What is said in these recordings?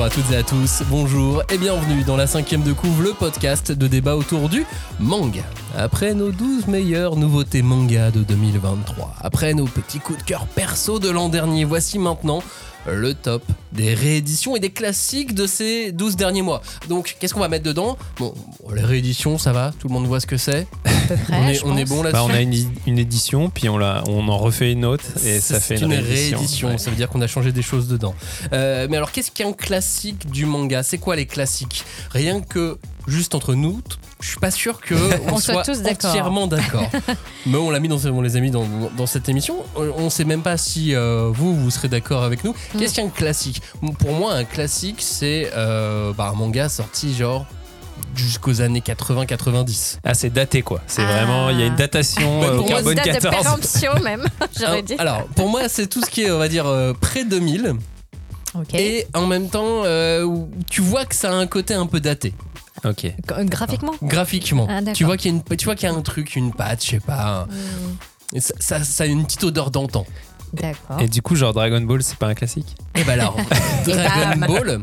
Bonjour à toutes et à tous, bonjour et bienvenue dans la cinquième de couvre, le podcast de débat autour du manga. Après nos 12 meilleures nouveautés manga de 2023, après nos petits coups de cœur perso de l'an dernier, voici maintenant le top des rééditions et des classiques de ces 12 derniers mois. Donc, qu'est-ce qu'on va mettre dedans? Bon, les rééditions, ça va, tout le monde voit ce que c'est. On est, on est bon là-dessus. Bah, on a une, une édition, puis on, la, on en refait une autre, et ça fait C'est une, une réédition. réédition, Ouais. ça veut dire qu'on a changé des choses dedans. Euh, mais alors, qu'est-ce qu'un classique du manga? C'est quoi les classiques? Rien que juste entre nous, je suis pas sûr que on, On soit tous d'accord. entièrement d'accord. mais on l'a mis dans, on les a mis dans, dans cette émission. On on sait même pas si euh, vous vous serez d'accord avec nous. Mm. Qu'est-ce qu'un classique Pour moi, un classique, c'est euh, bah, un manga sorti genre jusqu'aux années 80-90. Ah, c'est daté quoi. C'est Ah. vraiment, il y a une datation euh, pour au moi, carbone date de 14. péremption même, j'aurais Alors- dit. Alors, pour moi, c'est tout ce qui est, on va dire, euh, près 2000. Ok. Et en même temps, euh, tu vois que ça a un côté un peu daté, Ok. G- Graphiquement? Graphiquement. Ah, tu vois qu'il y a une, tu vois qu'il y a un truc, une patte, je sais pas. Hmm, ça, ça, ça a une petite odeur d'antan. D'accord. Et du coup, genre Dragon Ball, c'est pas un classique? Et bah alors, Dragon. Ball,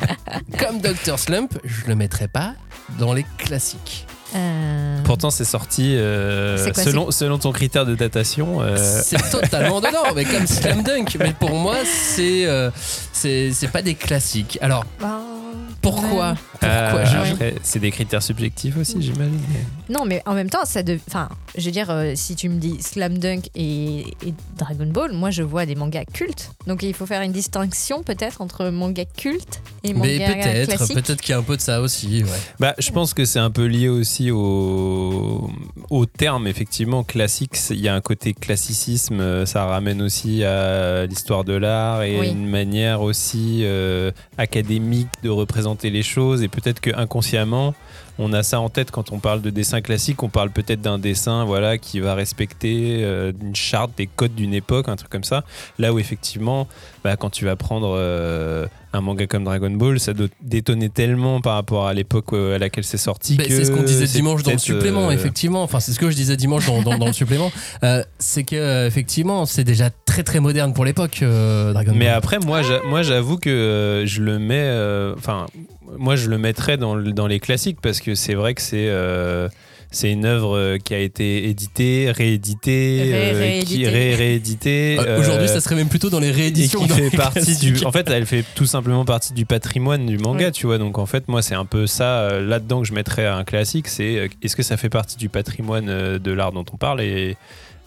comme Dr Slump, je le mettrais pas dans les classiques. Euh, Pourtant, c'est sorti euh, C'est quoi, selon, selon ton critère de datation. euh, C'est totalement dedans, mais comme Slam Dunk. Mais pour moi, c'est euh, c'est c'est pas des classiques. Alors bah, pourquoi euh, c'est des critères subjectifs aussi, j'imagine. Non, mais en même temps, ça de... enfin, je veux dire, euh, si tu me dis Slam Dunk et, et Dragon Ball, moi je vois des mangas cultes. Donc il faut faire une distinction peut-être entre manga culte et Mais manga peut-être, classique. peut-être qu'il y a un peu de ça aussi. Ouais. Bah, je pense que c'est un peu lié aussi au, au terme, effectivement, classique. Il y a un côté classicisme, euh, ça ramène aussi à l'histoire de l'art et Oui. une manière aussi euh, académique de représenter les choses. Et peut-être que inconsciemment, on a ça en tête quand on parle de dessin classique. On parle peut-être d'un dessin voilà, qui va respecter euh, une charte, des codes d'une époque, un truc comme ça. Là où effectivement, bah, quand tu vas prendre euh, un manga comme Dragon Ball, ça doit détonner tellement par rapport à l'époque euh, à laquelle c'est sorti. Que c'est ce qu'on disait dimanche dans le supplément, euh, effectivement. Enfin, c'est ce que je disais dimanche dans, dans- dans le supplément. C'est que effectivement, c'est déjà très très moderne pour l'époque, Dragon Mais Ball. après, moi, j'a- moi, j'avoue que je le mets. Enfin, moi, je le mettrais dans, dans les classiques parce que c'est vrai que c'est. euh, c'est une œuvre qui a été éditée, rééditée, Ré- euh, qui rééditée. ré- rééditée. Euh, euh, Aujourd'hui, ça serait même plutôt dans les et rééditions. qui dans fait les partie du. classiques. En fait, elle fait tout simplement partie du patrimoine du manga, Oui. tu vois. Donc, en fait, moi, c'est un peu ça là-dedans que je mettrais un classique. C'est est-ce que ça fait partie du patrimoine de l'art dont on parle et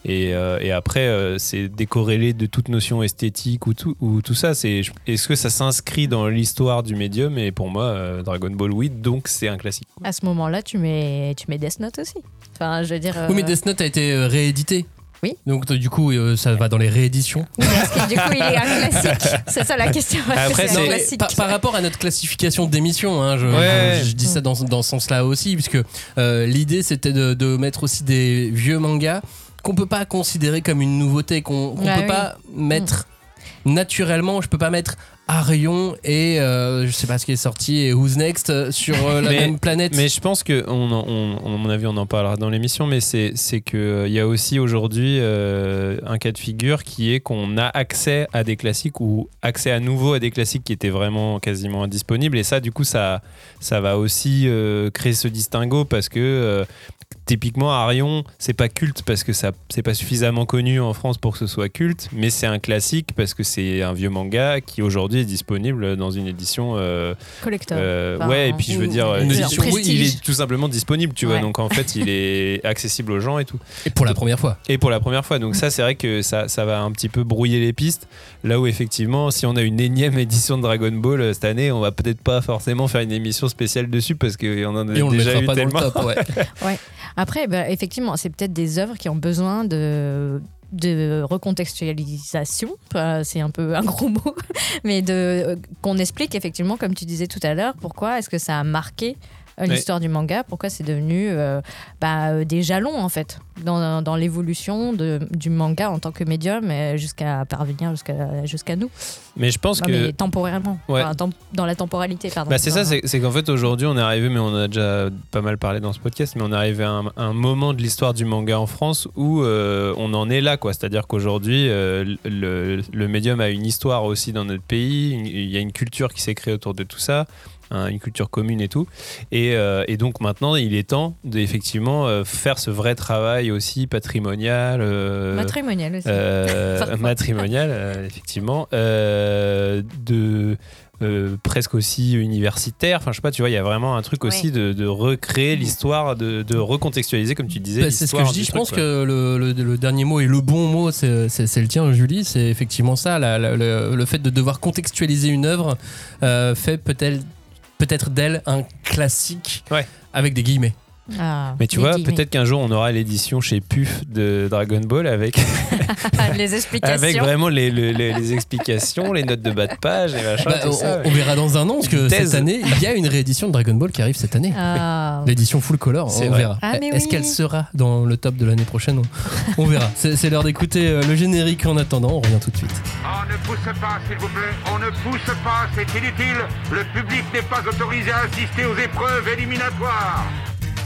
et, euh, et après, euh, c'est décorrélé de toute notion esthétique ou tout, ou tout ça. C'est est-ce que ça s'inscrit dans l'histoire du médium? Et pour moi, euh, Dragon Ball, oui. Donc, c'est un classique. À ce moment-là, tu mets, tu mets Death Note aussi. Enfin, je veux dire. Oui, mais Death Note a été réédité. Oui. Donc, du coup, euh, ça va dans les rééditions. oui, est-ce que du coup il est un classique C'est ça la question. Que Après, c'est un c'est- Non, mais classique par, par rapport à notre classification d'émission, hein, je, Ouais. je- je dis ça dans, dans ce sens-là aussi, puisque euh, l'idée c'était de, de mettre aussi des vieux mangas qu'on peut pas considérer comme une nouveauté, qu'on qu'on Ah peut oui. pas mettre naturellement. Je peux pas mettre Arion et euh, je sais pas ce qui est sorti et Who's Next euh, sur euh, la Mais- même planète. Mais je pense que, on, en- on, on- à mon avis, on en parlera dans l'émission, mais c'est c'est que euh, il y a aussi aujourd'hui euh, un cas de figure qui est qu'on a accès à des classiques ou accès à nouveau à des classiques qui étaient vraiment quasiment indisponibles. Et ça, du coup, ça, ça va aussi euh, créer ce distinguo parce que euh, typiquement Arion, c'est pas culte parce que ça c'est pas suffisamment connu en France pour que ce soit culte, mais c'est un classique parce que c'est un vieux manga qui aujourd'hui est disponible dans une édition euh, collector. euh, Enfin, ouais, et puis je veux dire, Une euh, édition, oui, il est tout simplement disponible, tu vois. Ouais. Donc en fait, il est accessible aux gens et tout. Et pour la première fois. Et pour la première fois. Donc ça, c'est vrai que ça, ça va un petit peu brouiller les pistes. Là où effectivement, si on a une énième édition de Dragon Ball euh, cette année, on va peut-être pas forcément faire une émission spéciale dessus parce qu'on en a Et on le déjà mettra eu pas tellement. dans le top. Ouais. Après, bah, effectivement, c'est peut-être des œuvres qui ont besoin de de recontextualisation, c'est un peu un gros mot, mais de euh, qu'on explique effectivement, comme tu disais tout à l'heure, pourquoi est-ce que ça a marqué euh, l'histoire du manga, pourquoi c'est devenu euh, bah, euh, des jalons en fait dans, dans l'évolution de- du manga en tant que médium jusqu'à parvenir jusqu'à jusqu'à nous. Mais je pense Non, que. mais temporairement, Ouais. Enfin, tem- dans la temporalité, pardon. Bah c'est ça, c'est qu'en fait aujourd'hui on est arrivé, mais on a déjà pas mal parlé dans ce podcast, mais on est arrivé à un, un moment de l'histoire du manga en France où euh, on en est là, quoi. C'est-à-dire qu'aujourd'hui euh, le, le médium a une histoire aussi dans notre pays, il y a une culture qui s'est créée autour de tout ça. Hein, une culture commune et tout et, euh, et donc maintenant il est temps d'effectivement euh, faire ce vrai travail aussi patrimonial euh, matrimonial aussi. euh, matrimonial, euh, effectivement, euh, de euh, presque aussi universitaire. Enfin, je sais pas, tu vois, il y a vraiment un truc aussi de, de recréer l'histoire, de, de recontextualiser, comme tu disais. Bah, c'est ce que je dis. Je pense quoi. que le, le- le dernier mot et le bon mot, c'est le tien, Julie. C'est effectivement ça. la- la- le, le fait de devoir contextualiser une œuvre euh, fait peut-être peut-être d'elle un classique Ouais. avec des guillemets. Ah, Mais tu vois, peut-être qu'un jour on aura l'édition chez PUF de Dragon Ball avec, les explications. avec vraiment les, les- les- les explications, les notes de bas de page, les machins, Bah, tout on, ça. on verra dans un an parce que thèse. cette année, il y a une réédition de Dragon Ball qui arrive cette année. Ah. L'édition full color, on vrai. verra. Ah, Est-ce oui. qu'elle sera dans le top de l'année prochaine? On, on verra. C'est c'est l'heure d'écouter euh, le générique en attendant. On revient tout de suite. On ne pousse pas, s'il vous plaît. On ne pousse pas, c'est inutile. Le public n'est pas autorisé à assister aux épreuves éliminatoires.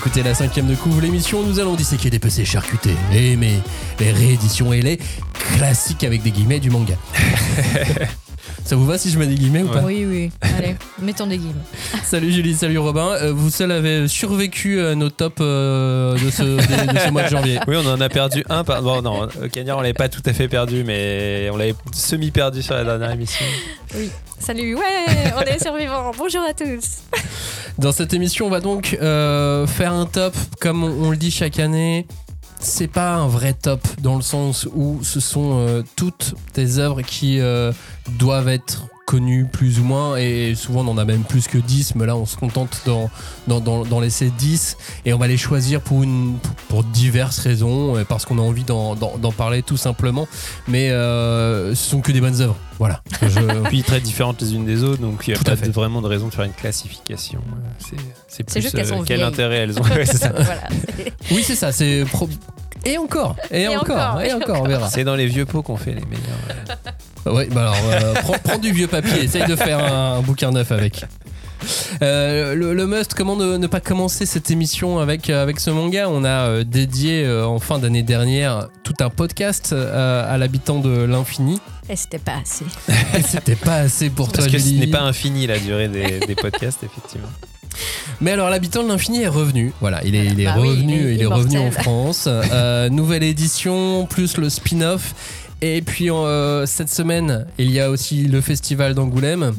écoutez la cinquième de couvre l'émission, nous allons disséquer des PC charcutés et mais les rééditions et les classiques avec des guillemets du manga. Ça vous va si je mets des guillemets ou pas Oui, oui. Allez, mettons des guillemets. Salut Julie, salut Robin. Euh, vous seuls avez survécu à nos tops euh, de, ce, de- de ce mois de janvier. Oui, on en a perdu un. Par... Bon, non, euh, Cagnard, on l'avait pas tout à fait perdu, mais on l'avait semi-perdu sur la dernière émission. Salut, ouais, on est survivants. Bonjour à tous. Dans cette émission, on va donc euh, faire un top, comme on, le dit chaque année. C'est pas un vrai top dans le sens où ce sont euh, toutes des œuvres qui euh, doivent être connues plus ou moins et souvent on en a même plus que 10 mais là on se contente d'en dans, dans, d'en laisser 10 et on va les choisir pour, une, pour diverses raisons parce qu'on a envie d'en d'en- d'en parler tout simplement mais euh, ce sont que des bonnes œuvres voilà Je- Puis très différentes les unes des autres, donc il n'y a Tout pas de- vraiment de raison de faire une classification. Euh, C'est- C'est plus juste qu'elles sont quel vieilles. intérêt elles ont. Ouais, c'est ça. voilà. c'est- oui c'est ça c'est pro- et encore et, Et encore, encore, et et encore on verra C'est dans les vieux pots qu'on fait les meilleurs. Oui, bah alors, euh, prends, prends du vieux papier, essaye de faire un, un bouquin neuf avec. Euh, le, le must, comment ne, ne pas commencer cette émission avec, euh, avec ce manga? On a euh, dédié euh, en fin d'année dernière tout un podcast euh, à l'habitant de l'infini. Et c'était pas assez. Et C'était pas assez pour Parce toi, que ce n'est pas infini la durée des, des podcasts, effectivement. Mais alors, l'habitant de l'infini est revenu. Voilà, il est, il est Bah oui, revenu, il est il est revenu en. France. Euh, nouvelle édition, plus le spin-off. Et puis euh, cette semaine, il y a aussi le festival d'Angoulême.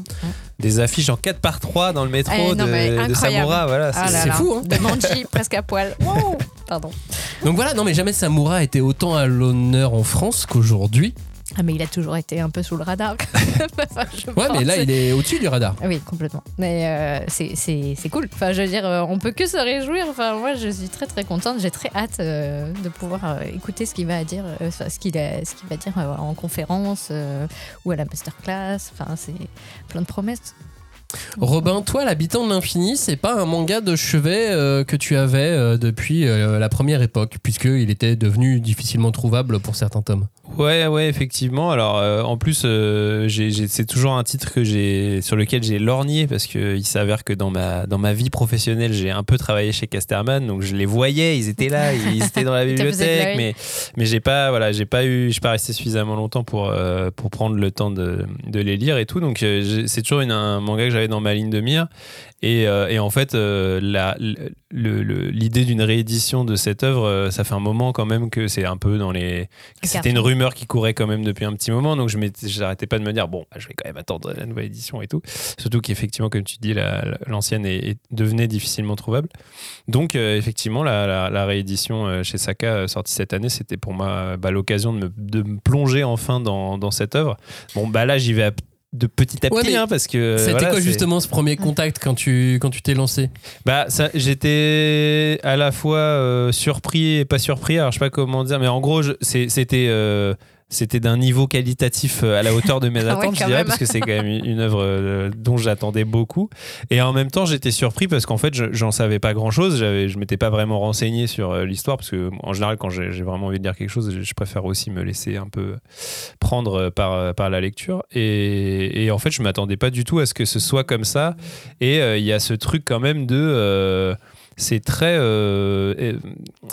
Des affiches en 4 par 3 dans le métro Eh, non, de, de voilà. Ah c'est- fou, hein. De Manji presque à poil. Wow. Pardon. Donc voilà, non mais jamais Samura été autant à l'honneur en France qu'aujourd'hui. Ah, mais il a toujours été un peu sous le radar. Enfin, Ouais, mais là il est au-dessus du radar. Ah Oui, complètement. Mais euh, c'est- c'est c'est cool. Enfin, je veux dire, euh, on peut que se réjouir. Enfin, moi, je suis très très contente. J'ai très hâte euh, de pouvoir euh, écouter ce qu'il va dire, ce qu'il a- ce qu'il va dire en conférence ou à la masterclass. Enfin, c'est plein de promesses. Robin, toi, l'habitant de l'infini, c'est pas un manga de chevet euh, que tu avais euh, depuis euh, la première époque, puisqu'il était devenu difficilement trouvable pour certains tomes. Ouais, ouais, effectivement. Alors, euh, en plus, euh, c'est toujours un titre que j'ai sur lequel j'ai lorgné parce que il s'avère que dans ma dans ma vie professionnelle, j'ai un peu travaillé chez Casterman, donc je les voyais, ils étaient là, ils étaient dans la bibliothèque, mais mais j'ai pas voilà, j'ai pas eu, je suis pas resté suffisamment longtemps pour euh, pour prendre le temps de, de les lire et tout. Donc c'est toujours une, un manga que j'avais dans ma ligne de mire. Et, et en fait, la- l'idée d'une réédition de cette œuvre, ça fait un moment quand même que c'est un peu dans les. C'était une carton. Rumeurs qui couraient quand même depuis un petit moment, donc je j'arrêtais pas de me dire bon, je vais quand même attendre la nouvelle édition et tout. Surtout qu'effectivement, comme tu dis, la- la- l'ancienne est, est- devenait difficilement trouvable. Donc euh, effectivement, la, réédition euh, chez Saka euh, sortie cette année, c'était pour moi bah, l'occasion de me, de plonger enfin dans, dans cette œuvre. Bon, bah là, j'y vais à- de petit à Ouais, petit, hein, parce que C'était voilà, quoi justement ce premier contact quand tu quand tu t'es lancé? Bah, ça, j'étais à la fois euh, surpris et pas surpris. Alors, je sais pas comment dire, mais en gros, c'était. euh, c'était d'un niveau qualitatif euh, à la hauteur de mes Ah ouais, attentes, je dirais, même. parce que c'est quand même une œuvre euh, dont j'attendais beaucoup. Et en même temps, j'étais surpris parce qu'en fait, je- j'en savais pas grand-chose. Je m'étais pas vraiment renseigné sur euh, l'histoire, parce que en général, quand j'ai vraiment envie de dire quelque chose, je, préfère aussi me laisser un peu prendre par, par la lecture. Et, et en fait, je m'attendais pas du tout à ce que ce soit comme ça. Et euh, il y a ce truc quand même de... euh, c'est très, euh,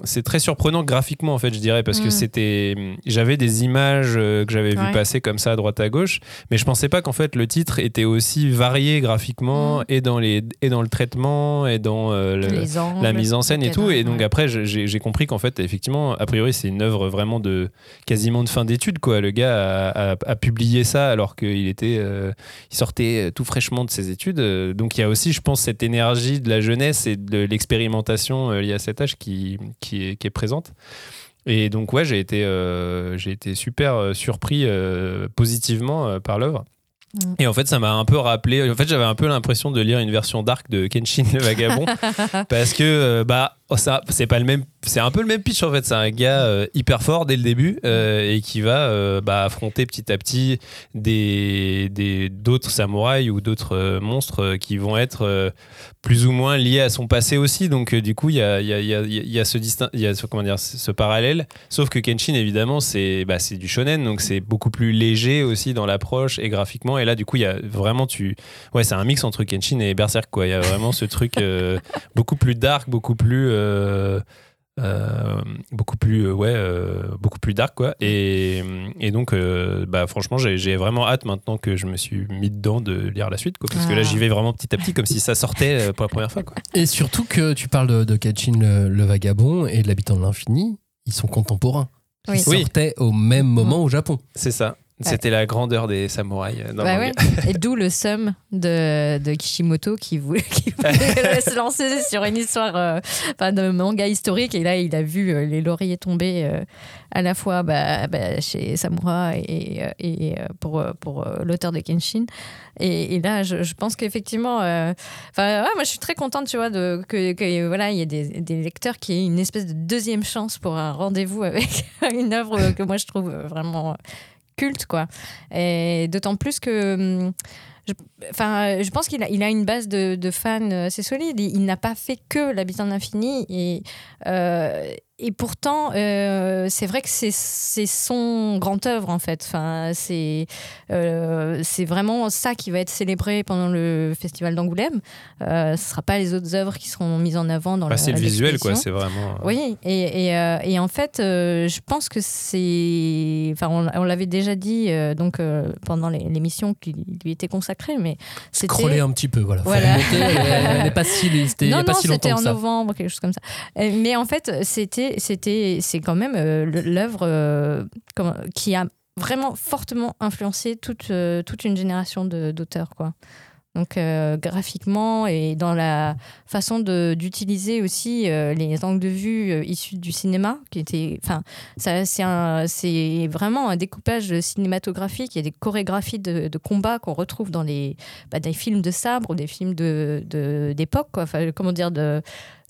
c'est très surprenant graphiquement en fait, je dirais, parce que Mm. c'était, j'avais des images euh, que j'avais vues Ouais. passer comme ça à droite à gauche, mais je pensais pas qu'en fait le titre était aussi varié graphiquement Mm. et dans les, et dans le traitement et dans euh, le- Les angles, la mise en scène et tout. Et donc ouais. après, j'ai compris qu'en fait, effectivement, a priori, c'est une œuvre vraiment de quasiment de fin d'études. Quoi. Le gars a, a- a publié ça alors qu'il était, euh, il sortait tout fraîchement de ses études. Donc il y a aussi, je pense, cette énergie de la jeunesse et de l'expérimentation euh, liée à cet âge qui, qui, est, qui est présente. Et donc ouais, j'ai été, euh, j'ai été super euh, surpris euh, positivement euh, par l'œuvre. Mm. Et en fait, ça m'a un peu rappelé. En fait, j'avais un peu l'impression de lire une version dark de Kenshin le vagabond, parce que bah oh, c'est pas le même. C'est un peu le même pitch en fait. C'est un gars euh, hyper fort dès le début euh, et qui va euh, bah, affronter petit à petit des d'autres samouraïs ou d'autres monstres qui vont être plus ou moins liés à son passé aussi. Donc du coup, il y a, y, a, y, y a ce distin- y a ce comment dire ce parallèle. Sauf que Kenshin évidemment c'est bah, du shonen, donc c'est beaucoup plus léger aussi dans l'approche et graphiquement. Et là, du coup, il y a vraiment tu ouais, c'est un mix entre Kenshin et Berserk quoi. Il y a vraiment ce truc beaucoup plus dark, beaucoup plus euh, euh, beaucoup plus euh, ouais euh, beaucoup plus dark quoi et, et donc euh, bah franchement j'ai vraiment hâte maintenant que je me suis mis dedans de lire la suite quoi parce que là Ah. j'y vais vraiment petit à petit comme si ça sortait pour la première fois quoi Et surtout que tu parles de, de Kachin le, le vagabond et de l'habitant de l'infini, ils sont contemporains. Ils Oui. Oui. sortaient au même moment au Japon. c'est ça c'était la grandeur des samouraïs euh, dans Bah ouais. Et d'où le somme de, de Kishimoto qui voulait, qui voulait se lancer sur une histoire euh, enfin, de manga historique. Et là, il a vu euh, les lauriers tomber euh, à la fois bah, bah, chez Samura et, et pour, pour l'auteur de Kenshin. Et, et là, je, je pense qu'effectivement, ouais, moi, je suis très contente, tu vois, de, que, que, voilà, il y ait des, des lecteurs qui aient une espèce de deuxième chance pour un rendez-vous avec une œuvre que moi je trouve vraiment culte, quoi. Et d'autant plus que. hum, je, je pense qu'il a, une base de, fans assez solide. Il, n'a pas fait que l'habitant de l'infini. Et pourtant, euh, c'est vrai que c'est, son grand œuvre, en fait. Enfin, c'est, euh, c'est vraiment ça qui va être célébré pendant le festival d'Angoulême. Euh, ce ne sera pas les autres œuvres qui seront mises en avant dans Bah, la- c'est le visuel quoi c'est vraiment euh, Oui, et, et, euh, et en fait, euh, je pense que c'est. Enfin, on, on l'avait déjà dit euh, donc, euh, pendant l'émission qui lui était consacrée, mais c'était. Scroller un petit peu, voilà. Voilà. remonter, elle n'est pas si, c'était il y non, a pas non, si c'était longtemps en novembre, quelque chose comme ça. Mais en fait, c'était, c'était, c'est quand même euh, l'œuvre euh, qui a vraiment fortement influencé toute, euh, toute une génération de- d'auteurs, quoi. Donc graphiquement et dans la façon de- d'utiliser aussi les angles de vue issus du cinéma, qui était, enfin, c'est vraiment un découpage cinématographique. Il y a des chorégraphies de, de combat qu'on retrouve dans les, bah, des films de sabre ou des films de de- d'époque. Enfin, comment dire de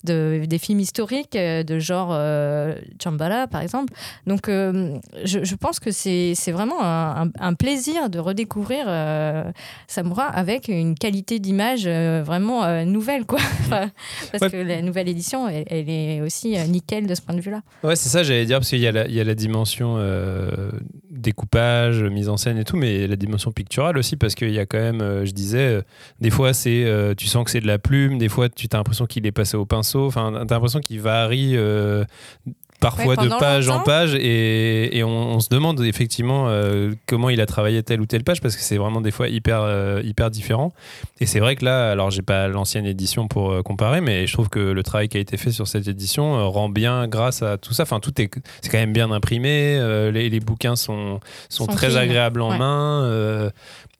de- des films historiques euh, de genre euh, Chambala par exemple. Donc euh, je, je pense que c'est vraiment un, plaisir de redécouvrir euh, Samura avec une qualité d'image euh, vraiment nouvelle quoi. Parce Ouais. que la nouvelle édition elle, elle est aussi nickel de ce point de vue là. Ouais, c'est ça, j'allais dire, parce qu'il y, a la- il y a la dimension découpage, mise en scène et tout, mais la dimension picturale aussi, parce qu'il y a quand même, euh, je disais, euh, des fois, c'est, euh, tu sens que c'est de la plume, des fois, tu as l'impression qu'il est passé au pinceau, enfin, tu as l'impression qu'il varie parfois Ouais, de page en page et, et on, on se demande effectivement euh, comment il a travaillé telle ou telle page parce que c'est vraiment des fois hyper euh, hyper différent et c'est vrai que là alors j'ai pas l'ancienne édition pour euh, comparer mais je trouve que le travail qui a été fait sur cette édition rend bien grâce à tout ça enfin tout est c'est quand même bien imprimé les, les bouquins sont sont, Sont très agréables en ouais. main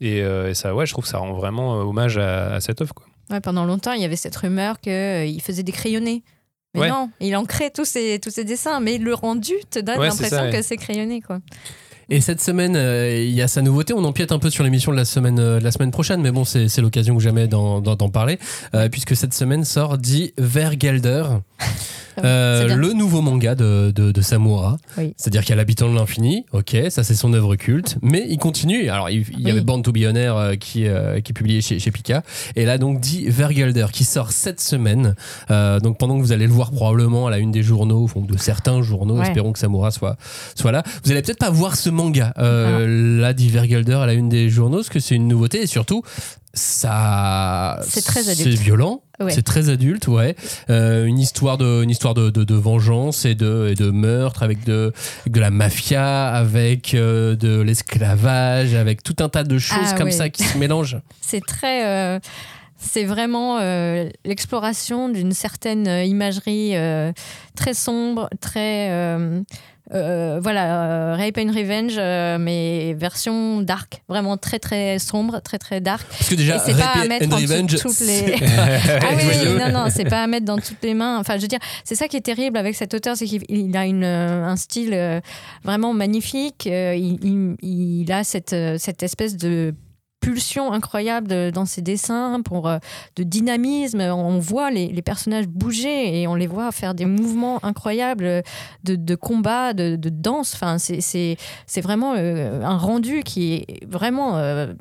et, et ça ouais je trouve que ça rend vraiment hommage à, à cette œuvre quoi. Ouais, pendant longtemps, il y avait cette rumeur qu'il faisait des crayonnés. Mais Ouais. non, il ancrait tous ses, tous ses dessins, mais le rendu te donne Ouais, l'impression que c'est crayonné. Quoi. Et cette semaine, euh, il y a sa nouveauté. On empiète un peu sur l'émission de la semaine, euh, la semaine prochaine, mais bon, c'est l'occasion ou jamais d'en parler, euh, puisque cette semaine sort Die Vergelder, bien. le nouveau manga de, de, de Samura. Oui. C'est-à-dire qu'il y a l'habitant de l'infini, ok, ça c'est son œuvre culte, mais il continue. Alors, il, il y Oui. avait Born to Be euh, qui, qui est publié chez, chez Pika, et là donc Die Vergelder qui sort cette semaine. Donc pendant que vous allez le voir probablement à la une des journaux, de certains journaux, Ouais. espérons que Samura soit, soit là. Vous allez peut-être pas voir ce manga, euh, là, Die Vergelder à la une des journaux, parce que c'est une nouveauté et surtout, ça. C'est très C'est adulte. violent. Ouais. C'est très adulte, ouais. Euh, une histoire de, une histoire de, de, de vengeance et de, et de meurtre avec de, avec de la mafia, avec euh, de l'esclavage, avec tout un tas de choses Ah, comme ouais. ça qui se mélangent. C'est très. C'est vraiment euh, l'exploration d'une certaine euh, imagerie euh, très sombre, très. voilà, Rape and Revenge, mais version dark, vraiment très très sombre, très très dark. Parce que déjà, Et c'est pas à mettre and en Revenge, toutes les- Ah oui, non, non, c'est pas à mettre dans toutes les mains. Enfin, je veux dire, c'est ça qui est terrible avec cet auteur, c'est qu'il il a une, un style vraiment magnifique. Il, il- il a cette, cette espèce de pulsion incroyable de- dans ses dessins pour euh, de dynamisme. On voit les, les personnages bouger et on les voit faire des mouvements incroyables de, de combat de, de danse. Enfin c'est- vraiment euh, un rendu qui est vraiment euh,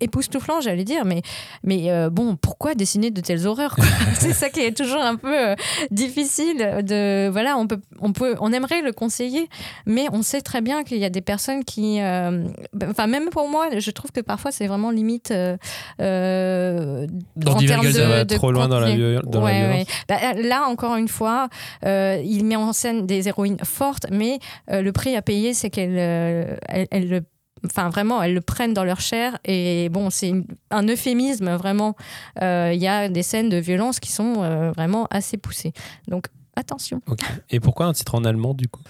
époustouflant j'allais dire. Mais mais euh, bon, pourquoi dessiner de telles horreurs C'est ça qui est toujours un peu difficile. De voilà, on peut, on peut, on aimerait le conseiller, mais on sait très bien qu'il y a des personnes qui, bah, enfin même pour moi, je trouve que parfois c'est vraiment limite euh, euh, Dans en termes de, trop loin dans la contenu. viol- dans la Ouais, violence. ouais. Bah, là encore une fois, euh, il met en scène des héroïnes fortes, mais euh, le prix à payer, c'est qu'elles, elles, elles le Enfin, vraiment, elles le prennent dans leur chair. Et bon, c'est un euphémisme, vraiment. Euh, Il y a des scènes de violence qui sont euh, vraiment assez poussées. Donc, attention. Et pourquoi un titre en allemand du coup?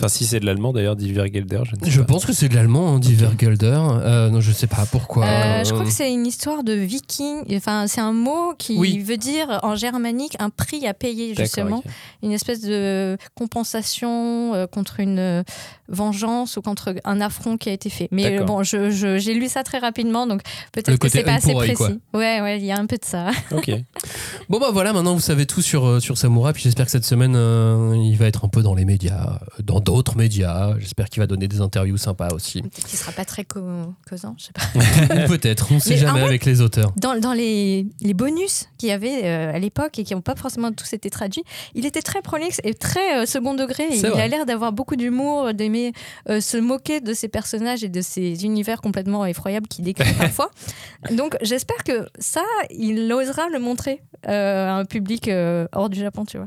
Enfin, si c'est de l'allemand d'ailleurs, Die Vergelder, je ne sais Je pas. pense que c'est de l'allemand, hein, Die Vergelder. Euh, non, je sais pas pourquoi. Euh, je crois que c'est une histoire de viking. Enfin, c'est un mot qui Oui. veut dire en germanique un prix à payer, justement. Une espèce de compensation euh, contre une vengeance ou contre un affront qui a été fait. Mais bon, je- je- j'ai lu ça très rapidement, donc peut-être que c'est pas assez précis. Ouais, ouais, il y a un peu de ça. Ok. Bon bah voilà, maintenant vous savez tout sur, sur Samura, puis j'espère que cette semaine euh, il va être un peu dans les médias, dans d'autres médias, j'espère qu'il va donner des interviews sympas aussi. Peut-être qu'il sera pas très causant, je sais pas. Peut-être, on sait Mais jamais avec les auteurs. Dans, dans les, les bonus qu'il y avait euh, à l'époque et qui n'ont pas forcément tous été traduits, il était très prolixe et très euh, second degré. Il vrai. a l'air d'avoir beaucoup d'humour, d'aimer euh, se moquer de ses personnages et de ces univers complètement effroyables qu'il décrit parfois. Donc j'espère que ça, il osera le montrer euh, à un public euh, hors du Japon, tu vois.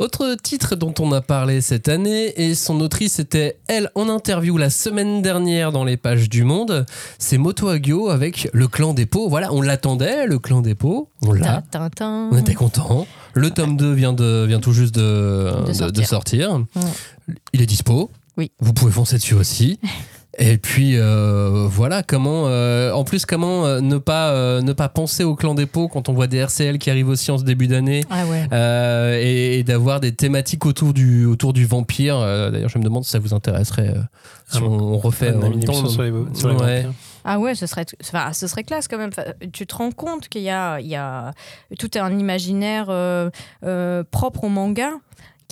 Autre titre dont on a parlé cette année, et son autrice était elle en interview la semaine dernière dans les pages du Monde, c'est Moto Hagio avec Le Clan des Pots. Voilà, on l'attendait, Le Clan des Pots, on l'a. On était content. Le tome 2 vient, de, vient tout juste de, De de- de sortir. sortir. Il est dispo. Oui. Vous pouvez foncer dessus aussi. Et puis euh, voilà comment euh, en plus comment euh, ne pas euh, ne pas penser au clan des pots quand on voit des RCL qui arrivent aussi en ce début d'année Ah ouais. euh, et, et d'avoir des thématiques autour du autour du vampire Euh, d'ailleurs je me demande si ça vous intéresserait euh, si Ah, on, on refait On même temps sur les, sur les Ouais. vampires. Ah ouais, ce serait, enfin, ce serait classe quand même. Enfin, tu te rends compte qu'il y a, il y a tout un imaginaire euh, euh, propre au manga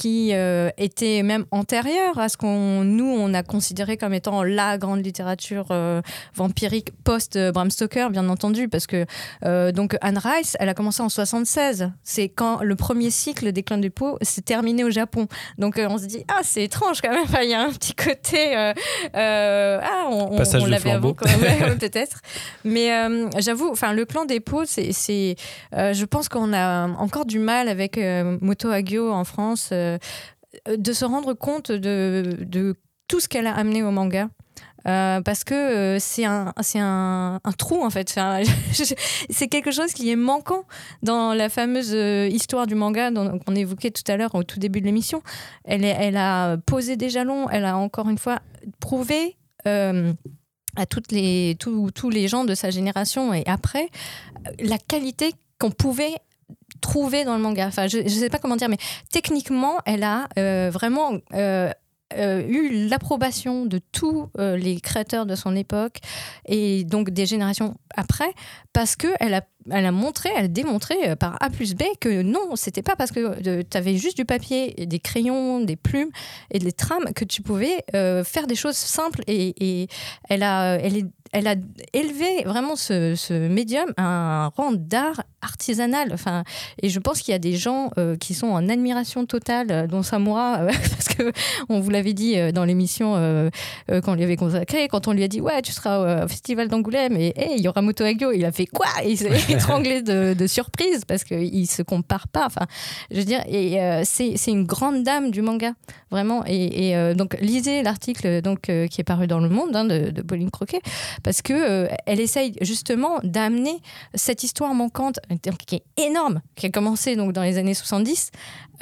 qui euh, était même antérieur à ce qu'on nous on a considéré comme étant la grande littérature euh, vampirique post euh, Bram Stoker bien entendu parce que euh, donc Anne Rice elle a commencé en 76 c'est quand le premier cycle des clans du pot s'est terminé au Japon. Donc on se dit ah c'est étrange quand même. Enfin, il y a un petit côté ah on, on- on de l'avait avant peut-être. Mais j'avoue enfin le clan des pots c'est je pense qu'on a encore du mal avec Moto Hagio en France. Euh, de se rendre compte de, tout ce qu'elle a amené au manga. Euh, parce que euh, c'est un, un, un trou en fait. C'est quelque chose qui est manquant dans la fameuse histoire du manga qu'on évoquait tout à l'heure au tout début de l'émission. Elle, elle a posé des jalons, elle a encore une fois prouvé à toutes les, tous- les gens de sa génération et après la qualité qu'on pouvait trouver dans le manga. Enfin, je ne sais pas comment dire, mais techniquement, elle a euh, vraiment euh, euh, eu l'approbation de tous les créateurs de son époque et donc des générations après, parce que elle a elle a montré, elle a démontré euh, par A plus B que non, c'était pas parce que tu avais juste du papier, des crayons, des plumes et des trames que tu pouvais euh, faire des choses simples. Et, elle, a, elle, a élevé vraiment ce, médium à un rang d'art artisanal. Enfin, et je pense qu'il y a des gens euh, qui sont en admiration totale, euh, dont Samura, euh, parce que on vous l'avait dit euh, dans l'émission euh, euh, qu'on lui avait consacré, quand on lui a dit ouais, tu seras au festival d'Angoulême et il y aura Moto Hagio, il a fait quoi? étranglé de, de surprise parce qu'il se compare pas. Enfin, je veux dire, et euh, c'est une grande dame du manga, vraiment. Et, euh, donc lisez l'article donc euh, qui est paru dans Le Monde hein, de, Pauline Croquet parce que euh, elle essaye justement d'amener cette histoire manquante qui est énorme, qui a commencé donc dans les années 70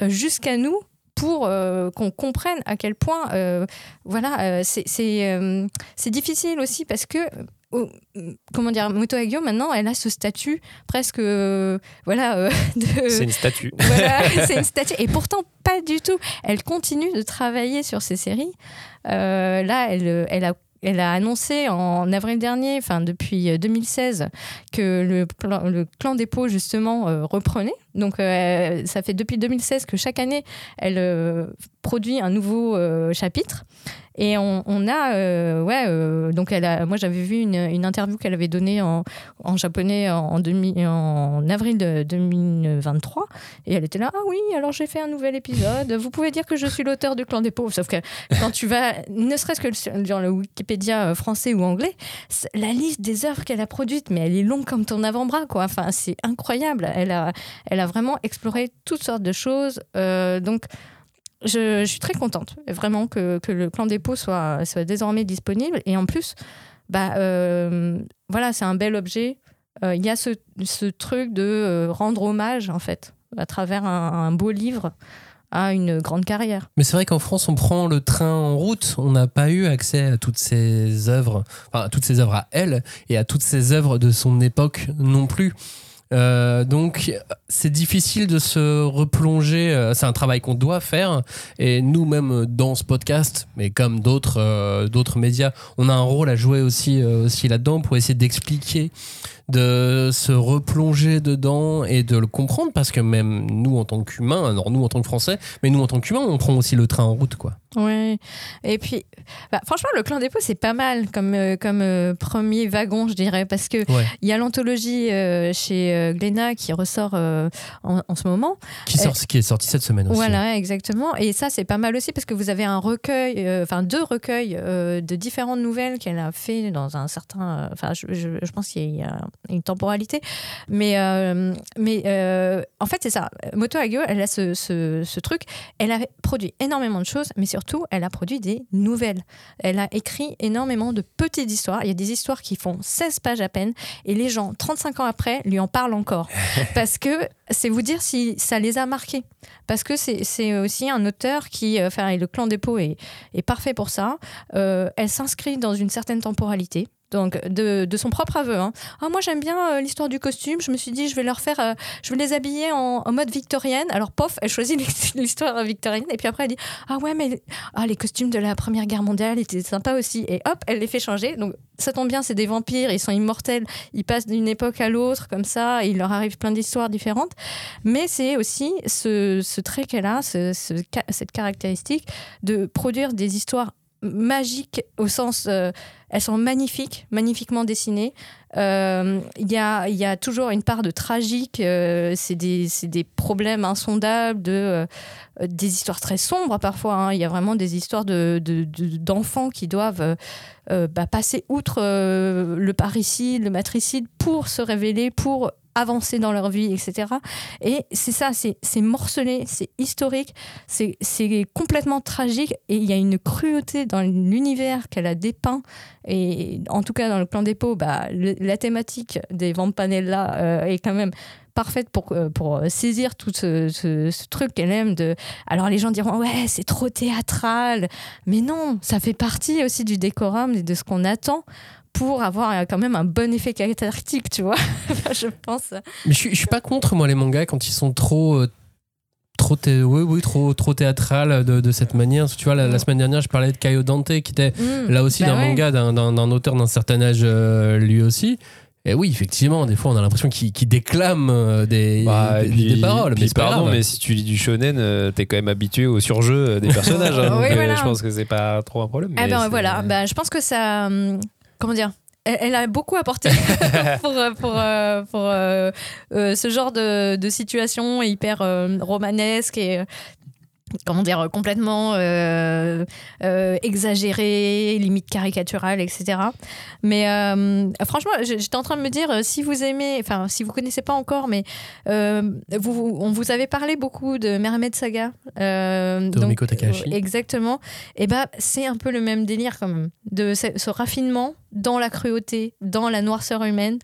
euh, jusqu'à nous pour qu'on comprenne à quel point euh, voilà euh, c'est difficile aussi parce que comment dire Moto Hagio maintenant elle a ce statut presque euh, voilà euh, C'est une statue. voilà, c'est une statue. Et pourtant, pas du tout. Elle continue de travailler sur ces séries. Euh, là, elle, elle a elle a annoncé en avril dernier, enfin depuis euh, 2016, que le, plan- le clan dépôt justement euh, reprenait. Donc euh, ça fait depuis 2016 que chaque année elle euh, produit un nouveau chapitre. Et on, a, euh, ouais, euh, donc elle moi j'avais vu une, une interview qu'elle avait donnée en, en japonais en, demi- en avril de 2023. Et elle était là, ah oui, alors j'ai fait un nouvel épisode. Vous pouvez dire que je suis l'auteur du clan des pauvres. Sauf que quand tu vas, ne serait-ce que dans le Wikipédia euh, français ou anglais, la liste des œuvres qu'elle a produites, mais elle est longue comme ton avant-bras, quoi. Enfin, c'est incroyable. Elle a, elle a vraiment exploré toutes sortes de choses. Donc, je, suis très contente, vraiment, que, le clan dépôt soit, désormais disponible. Et en plus, bah, euh, voilà, c'est un bel objet. Euh, Il y a ce, truc de euh, rendre hommage, en fait, à travers un, un beau livre à une grande carrière. Mais c'est vrai qu'en France, on prend le train en route. On n'a pas eu accès à toutes ces œuvres, enfin, à toutes ces œuvres à elle et à toutes ces œuvres de son époque non plus. Euh, donc, c'est difficile de se replonger. euh, C'est un travail qu'on doit faire. Et nous-mêmes, dans ce podcast, mais comme d'autres euh, médias, on a un rôle à jouer aussi, euh, aussi là-dedans pour essayer d'expliquer, de se replonger dedans et de le comprendre. Parce que même nous, en tant qu'humains, alors nous, en tant que Français, mais nous, en tant qu'humains, on prend aussi le train en route, quoi. Ouais. Et puis, bah, franchement, le clan dépôt, c'est pas mal comme, euh, comme euh, premier wagon, je dirais, parce que Ouais. il y a l'anthologie euh, chez Glénat qui ressort en, en ce moment. Qui, sort, qui est sorti cette semaine aussi. Voilà, exactement. Et ça, c'est pas mal aussi parce que vous avez un recueil, enfin deux recueils de différentes nouvelles qu'elle a fait dans un certain. Enfin, je, je- je pense qu'il y a une temporalité. Mais, mais en fait, c'est ça. Moto Hagio, elle a ce, ce- ce truc. Elle a produit énormément de choses, mais surtout, elle a produit des nouvelles. Elle a écrit énormément de petites histoires. Il y a des histoires qui font 16 pages à peine et les gens, 35 ans après, lui en parlent encore. Parce que c'est vous dire si ça les a marqués. Parce que c'est aussi un auteur qui, euh, enfin, et le clan dépôt est, est parfait pour ça. Euh, elle s'inscrit dans une certaine temporalité. Donc, de, son propre aveu. hein. Ah, moi, j'aime bien euh, l'histoire du costume. Je me suis dit, je vais leur faire. euh, je vais les habiller en, mode victorienne. Alors, pof, elle choisit l'histoire victorienne. Et puis après, elle dit Ah, ouais, mais ah, les costumes de la Première Guerre mondiale étaient sympas aussi. Et hop, elle les fait changer. Donc, ça tombe bien, c'est des vampires. Ils sont immortels. Ils passent d'une époque à l'autre, comme ça. Il leur arrive plein d'histoires différentes. Mais c'est aussi ce, trait qu'elle a, cette caractéristique de produire des histoires magiques au sens. euh, elles sont magnifiques, magnifiquement dessinées. Euh, Il y, a, y a toujours une part de tragique. euh, c'est des, des problèmes insondables, de, des histoires très sombres parfois. hein. Il y a vraiment des histoires de, de- de- d'enfants qui doivent bah, passer outre le parricide, le matricide pour se révéler, pour avancer dans leur vie, etc. Et c'est ça, c'est morcelé, c'est historique, c'est complètement tragique et il y a une cruauté dans l'univers qu'elle a dépeint. Et en tout cas, dans le clan des pots, bah, la thématique des Vampanella euh, est quand même parfaite pour, euh, pour saisir tout ce truc qu'elle aime de alors les gens diront ouais c'est trop théâtral mais non ça fait partie aussi du décorum et de ce qu'on attend pour avoir euh, quand même un bon effet cathartique tu vois je pense Mais je, suis- je suis pas contre moi les mangas quand ils sont trop euh, trop thé- oui oui trop trop théâtral de, de cette manière. Tu vois la, la semaine dernière je parlais de Kaio Dante qui était Mm. là aussi Bah d'un ouais. manga d'un- auteur d'un certain âge euh, lui aussi. Et oui, effectivement, des fois, on a l'impression qu'il qu'il déclame euh, des, Bah, des, et puis- des paroles. puis mais pardon, grave. mais si tu lis du shonen, euh, t'es quand même habitué au surjeu euh, des personnages. hein, donc, Oui, euh, voilà. je pense que c'est pas trop un problème. Ah ben voilà, ben, je pense que ça. Comment dire elle, a beaucoup apporté pour, euh, euh, euh, ce genre de, de situation hyper romanesque et. Comment dire, complètement euh, euh, exagéré, limite caricatural, etc. Mais euh, franchement, j'étais en train de me dire, si vous aimez, enfin, si vous connaissez pas encore, mais vous, on vous avait parlé beaucoup de Mermaid Saga. De Takahashi. exactement. Et ben c'est un peu le même délire quand même, de ce, ce raffinement dans la cruauté, dans la noirceur humaine,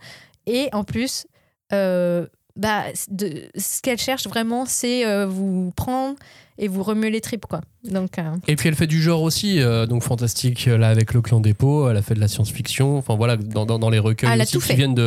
et en plus, bah, de, ce qu'elle cherche vraiment, c'est vous prendre et vous remuer les tripes, quoi. Donc, euh, Et puis elle fait du genre aussi, euh, donc fantastique euh, là avec le clan des pots, elle a fait de la science-fiction, enfin voilà, dans, dans, dans les recueils Ah, aussi tout qui viennent de,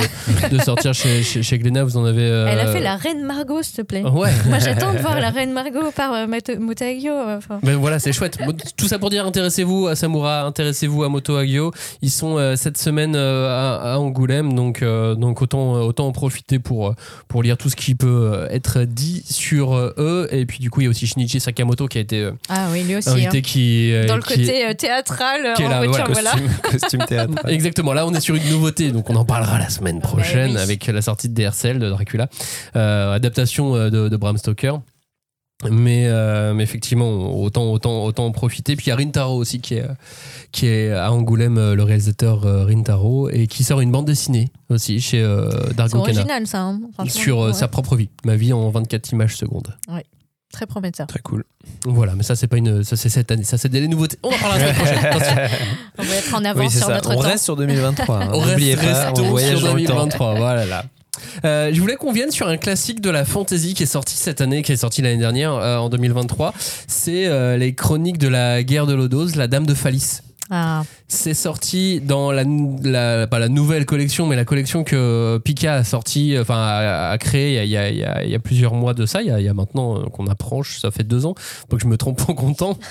de sortir chez, chez, chez Glénat, vous en avez... euh, elle a fait la reine Margot, s'il te plaît. Ouais. Moi, j'attends de voir la reine Margot par euh, euh, enfin. Ben voilà, c'est chouette. Tout ça pour dire, intéressez-vous à Samura, intéressez-vous à Moto Hagio. Ils sont euh, cette semaine euh, à, à Angoulême, donc, euh, donc autant, autant en profiter pour, pour lire tout ce qui peut être dit sur euh, eux. Et puis du coup, il y a aussi Shinichi Sakamoto qui a été euh, Ah oui, lui aussi. invité, hein. qui, euh, Dans le qui- côté euh, théâtral, qui en voiture, voilà, voilà. Costume, costume théâtre. Exactement, là on est sur une nouveauté, donc on en parlera la semaine prochaine oui. avec la sortie de DRCL de Dracula, euh, adaptation de, de Bram Stoker. Mais, euh, mais effectivement, autant, autant, autant en profiter. Puis il y a Rintaro aussi qui est, qui est à Angoulême, le réalisateur Rintaro, et qui sort une bande dessinée aussi chez euh, C'est Dargo Kana original, ça. hein, sur Ouais. sa propre vie, ma vie en 24 images secondes. Très prometteur. Très cool. Voilà, mais ça c'est pas une, ça c'est cette année, ça c'est des nouveautés. On en parlera la semaine prochaine. attention. On va être en avance Oui, sur ça. notre On temps. reste sur 2023. hein. On reste, pas, on voyage sur dans le temps. 2023. Voilà là. Euh, je voulais qu'on vienne sur un classique de la fantasy qui est sorti cette année, qui est sorti l'année dernière, euh, en 2023. C'est euh, les chroniques de la guerre de l'Odose, la Dame de Phallis. Ah, C'est sorti dans la, la- pas la nouvelle collection, mais la collection que Pika a sorti, enfin a, a créé il y a, il y a- il y a plusieurs mois de ça. Il y a, il y a maintenant euh, qu'on approche, ça fait deux ans, faut que je me trompe en comptant.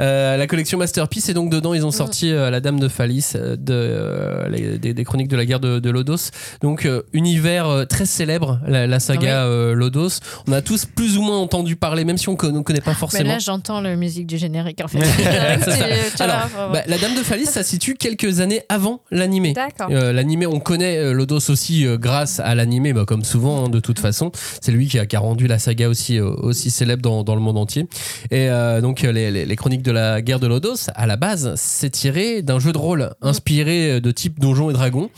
Euh, la collection Masterpiece et donc dedans ils ont sorti euh, la Dame de Phallis euh, de, euh, les- des, des chroniques de la guerre de, de Lodos. Donc euh, univers euh, très célèbre, la, la saga euh, Lodos. On a tous plus ou moins entendu parler, même si on ne connaît pas mais forcément. là j'entends la musique du générique en fait. C'est ça. Tu- tu Alors, vois, faut- bah, la Dame de Phallis, ça se situe quelques années avant l'animé. D'accord. Euh, l'animé, on connaît euh, Lodos aussi euh, grâce à l'animé, bah, comme souvent hein, de toute façon. C'est lui qui a, qui a rendu la saga aussi, euh, aussi célèbre dans, dans le monde entier. Et donc les, les- les chroniques de la guerre de Lodos, à la base, c'est tiré d'un jeu de rôle inspiré de type Donjons et Dragons.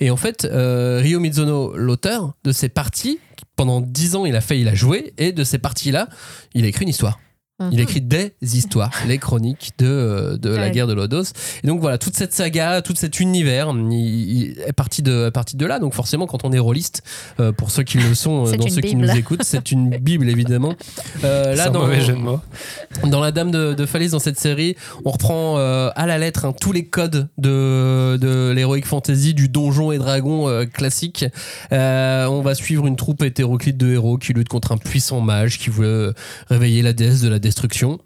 Et en fait, Ryo Mizono, l'auteur de ces parties, pendant dix ans, il a fait, il a joué, et de ces parties-là, il a écrit une histoire. Il Mhm. écrit des histoires, les chroniques de, euh, de la guerre de Lodos. Et donc voilà, toute cette saga, tout cet univers il, il est parti de, est parti de là. Donc forcément, quand on est rôliste, euh, pour ceux qui le sont, euh, dans ceux qui bible. nous écoutent, c'est une bible évidemment. Euh, là, dans, mauvais jeu de mots. dans La Dame de, de Phallis, dans cette série, on reprend euh, à la lettre hein, tous les codes de, de l'heroic fantasy, du donjon et dragon euh, classique. Euh, on va suivre une troupe hétéroclite de héros qui lutte contre un puissant mage qui veut réveiller la déesse de la destruction.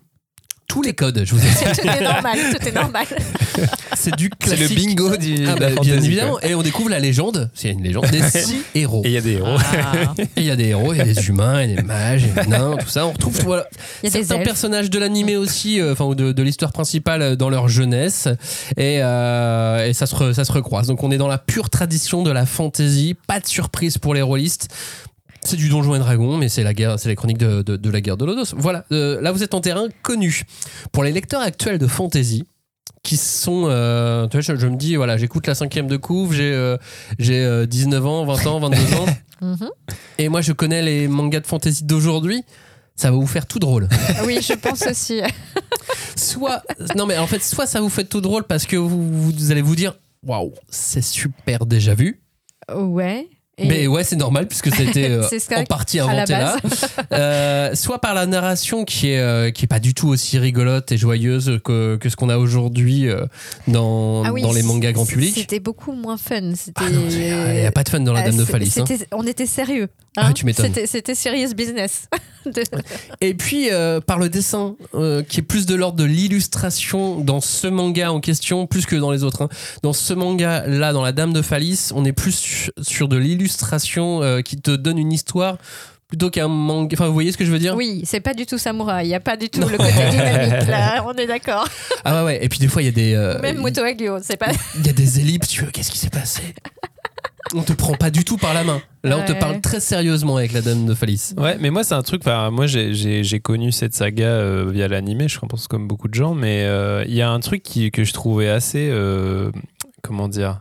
Tous les codes, je vous ai dit. tout est normal, tout est normal. C'est du C'est classique. le bingo du, Ah de bah, la bien fantasy, évidemment. quoi. Et on découvre la légende, c'est une légende, des six héros. Et il y a des héros. Ah. Et il y a des héros, il y a des humains, il y a des mages, il y a des nains, tout ça. On retrouve voilà, certains personnages de l'animé aussi, euh, enfin ou de, de l'histoire principale euh, dans leur jeunesse, et, euh, et ça, se re- ça se recroise. Donc on est dans la pure tradition de la fantasy, pas de surprise pour les rôlistes. C'est du Donjon et Dragon, mais c'est la guerre, c'est les chroniques de, de- de la guerre de Lodos. Voilà, euh, là vous êtes en terrain connu. Pour les lecteurs actuels de fantasy, qui sont. euh, tu vois, je, je me dis, voilà, j'écoute la cinquième de couve, j'ai euh, j'ai euh, 19 ans, 20 ans, 22 ans, Mhm. et moi je connais les mangas de fantasy d'aujourd'hui. Ça va vous faire tout drôle. Oui, je pense aussi. Soit, non mais en fait, soit ça vous fait tout drôle parce que vous, vous allez vous dire, waouh, c'est super déjà vu. Ouais. Et- Mais ouais, c'est normal puisque c'était euh, en partie inventé là. Euh, soit par la narration qui est euh, qui est pas du tout aussi rigolote et joyeuse que, que ce qu'on a aujourd'hui dans, Ah oui, dans les mangas grand public. C'était beaucoup moins fun. Ah il n'y a pas de fun dans la Ah, Dame de Phalis. hein. On était sérieux. Ah, tu m'étonnes. C'était- serious business. De- Et puis euh, par le dessin, euh, qui est plus de l'ordre de l'illustration dans ce manga en question, plus que dans les autres. hein. Dans ce manga là, dans la Dame de Phalis, on est plus sur, de l'illustration euh, qui te donne une histoire plutôt qu'un manga. Enfin, vous voyez ce que je veux dire? Oui, c'est pas du tout samouraï. Il n'y a pas du tout le côté dynamique là. On est d'accord. Ah ouais, ouais. Et puis des fois il y a des euh, Même Moto Hagio, c'est pas. il y a des ellipses. Tu veux qu'est-ce qui s'est passé? On te prend pas du tout par la main. Là, on te parle très sérieusement avec la Dame de Phalis. Ouais, mais moi, c'est un truc. enfin, Moi, j'ai- j'ai j'ai connu cette saga euh, via l'animé, je pense, comme beaucoup de gens. Mais euh, il y a un truc qui, que je trouvais assez. euh, comment dire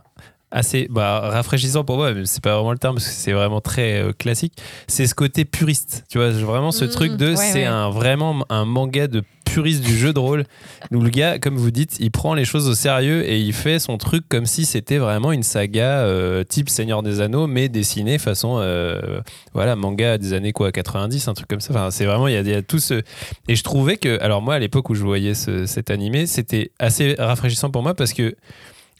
assez bah, rafraîchissant pour moi, mais c'est pas vraiment le terme parce que c'est vraiment très euh, classique. C'est ce côté puriste, tu vois, vraiment ce Mhm, truc de ouais, c'est ouais. un vraiment un manga de puriste du jeu de rôle où le gars, comme vous dites, il prend les choses au sérieux et il fait son truc comme si c'était vraiment une saga euh, type Seigneur des Anneaux, mais dessinée façon euh, voilà manga des années quoi 90 un truc comme ça enfin c'est vraiment il y, a- il y a tout ce et je trouvais que alors moi à l'époque où je voyais ce- cet animé c'était assez rafraîchissant pour moi parce que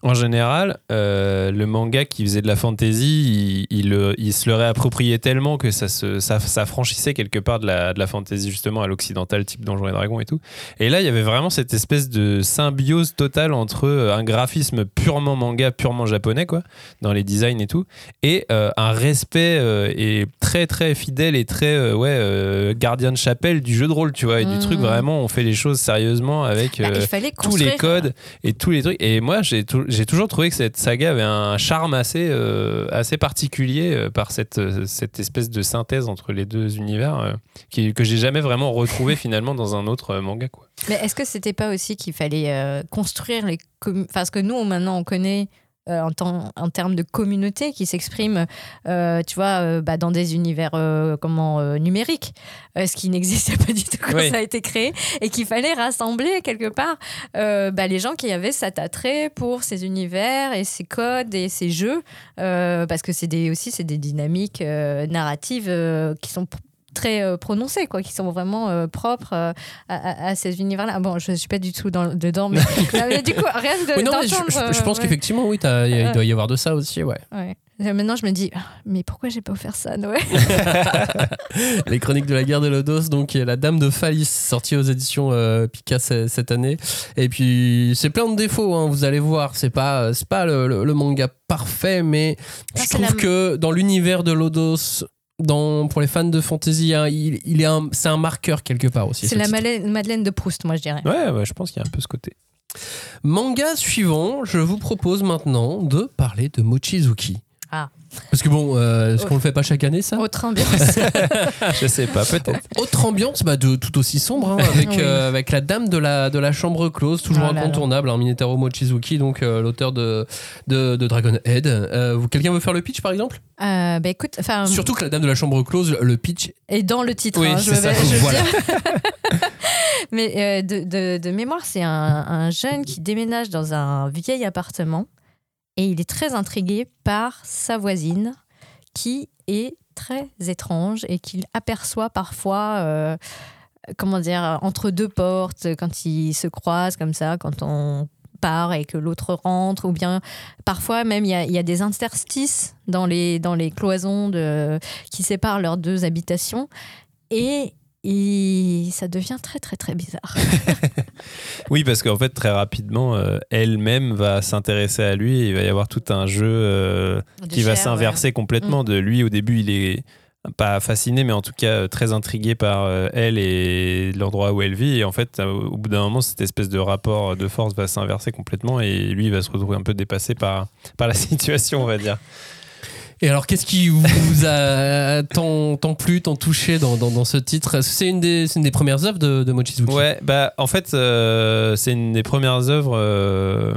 en général, euh, le manga qui faisait de la fantasy, il, il, le- il se le réappropriait tellement que ça, se, ça, ça franchissait quelque part de la, de la fantasy justement à l'occidental, type Donjons et Dragons et tout. Et là, il y avait vraiment cette espèce de symbiose totale entre euh, un graphisme purement manga, purement japonais, quoi, dans les designs et tout, et euh, un respect euh, et très très fidèle et très ouais gardien de chapelle du jeu de rôle, tu vois, et du truc vraiment, on fait les choses sérieusement avec Bah, tous les construire- codes et tous les trucs. Et moi, j'ai tou- j'ai toujours trouvé que cette saga avait un charme assez, euh, assez particulier euh, par cette, euh, cette espèce de synthèse entre les deux univers euh, qui, que j'ai jamais vraiment retrouvé finalement dans un autre euh, manga. Quoi. Mais est-ce que c'était pas aussi qu'il fallait euh, construire les enfin ce que nous maintenant on connaît euh, en, temps- en termes de communauté qui s'exprime, euh, tu vois, euh, bah, dans des univers comment numériques, ce qui n'existait pas du tout quand Oui. ça a été créé, et qu'il fallait rassembler quelque part bah, les gens qui avaient cet attrait pour ces univers et ces codes et ces jeux, parce que c'est des, aussi c'est des dynamiques narratives qui sont très euh, prononcées, quoi, qui sont vraiment euh, propres euh, à, ces univers-là. Bon, je suis pas du tout dans, dedans, mais, non, mais du coup, rien de Oui, non, je, d'entendre, je- je pense qu'effectivement, oui, il doit y avoir de ça aussi, ouais. ouais. Maintenant, je me dis, ah, mais pourquoi j'ai pas offert ça à Noël Les Chroniques de la guerre de Lodos, donc la Dame de Phalis, sortie aux éditions euh, Pika ce- cette année. Et puis c'est plein de défauts, hein, vous allez voir. C'est pas c'est pas le, le- le manga parfait, mais Ah, je trouve la- que dans l'univers de Lodos, dans pour les fans de fantasy, hein, il, il est un, c'est un marqueur quelque part aussi. C'est ce la titre. Madeleine, Madeleine de Proust, moi, je dirais. Ouais, ouais, je pense qu'il y a un peu ce côté. Manga suivant, je vous propose maintenant de parler de Mochizuki. Ah. Parce que bon, euh, est-ce qu'on le fait pas chaque année ça? Autre ambiance. Je sais pas, peut-être. Autre ambiance, bah, de, tout aussi sombre, hein, avec, Oui. euh, avec la dame de la, de la chambre close, toujours Oh là là. incontournable, hein, Minotauro Mochizuki, donc euh, l'auteur de, de, de Dragon Head. Euh, vous- Quelqu'un veut faire le pitch par exemple? Euh, bah écoute, enfin, Surtout que la dame de la chambre close, le pitch. et dans le titre, Oui, hein, je c'est ça. vais, je veux Voilà. dire. Mais euh, de, de- de mémoire, c'est un, un jeune qui déménage dans un vieil appartement et il est très intrigué par sa voisine qui est très étrange et qu'il aperçoit parfois, euh, comment dire, entre deux portes, quand ils se croisent comme ça, quand on part et que l'autre rentre, ou bien parfois même il y a, des interstices dans les, dans les cloisons qui séparent leurs deux habitations. Et, et ça devient très très très bizarre. Oui, parce qu'en fait, très rapidement, euh, elle-même va s'intéresser à lui et il va y avoir tout un jeu euh, qui va s'inverser complètement. De lui, au début, il est pas fasciné, mais en tout cas euh, très intrigué par elle et l'endroit où elle vit. Et en fait, au bout d'un moment, cette espèce de rapport de force va s'inverser complètement et lui, il va se retrouver un peu dépassé par, par la situation, on va dire. Et alors, qu'est-ce qui vous a tant, tant plu, tant touché dans, dans, dans ce titre? Est-ce que c'est une, des- c'est une des premières œuvres de, de Mochizuki Ouais, bah en fait, euh, c'est une des premières œuvres euh,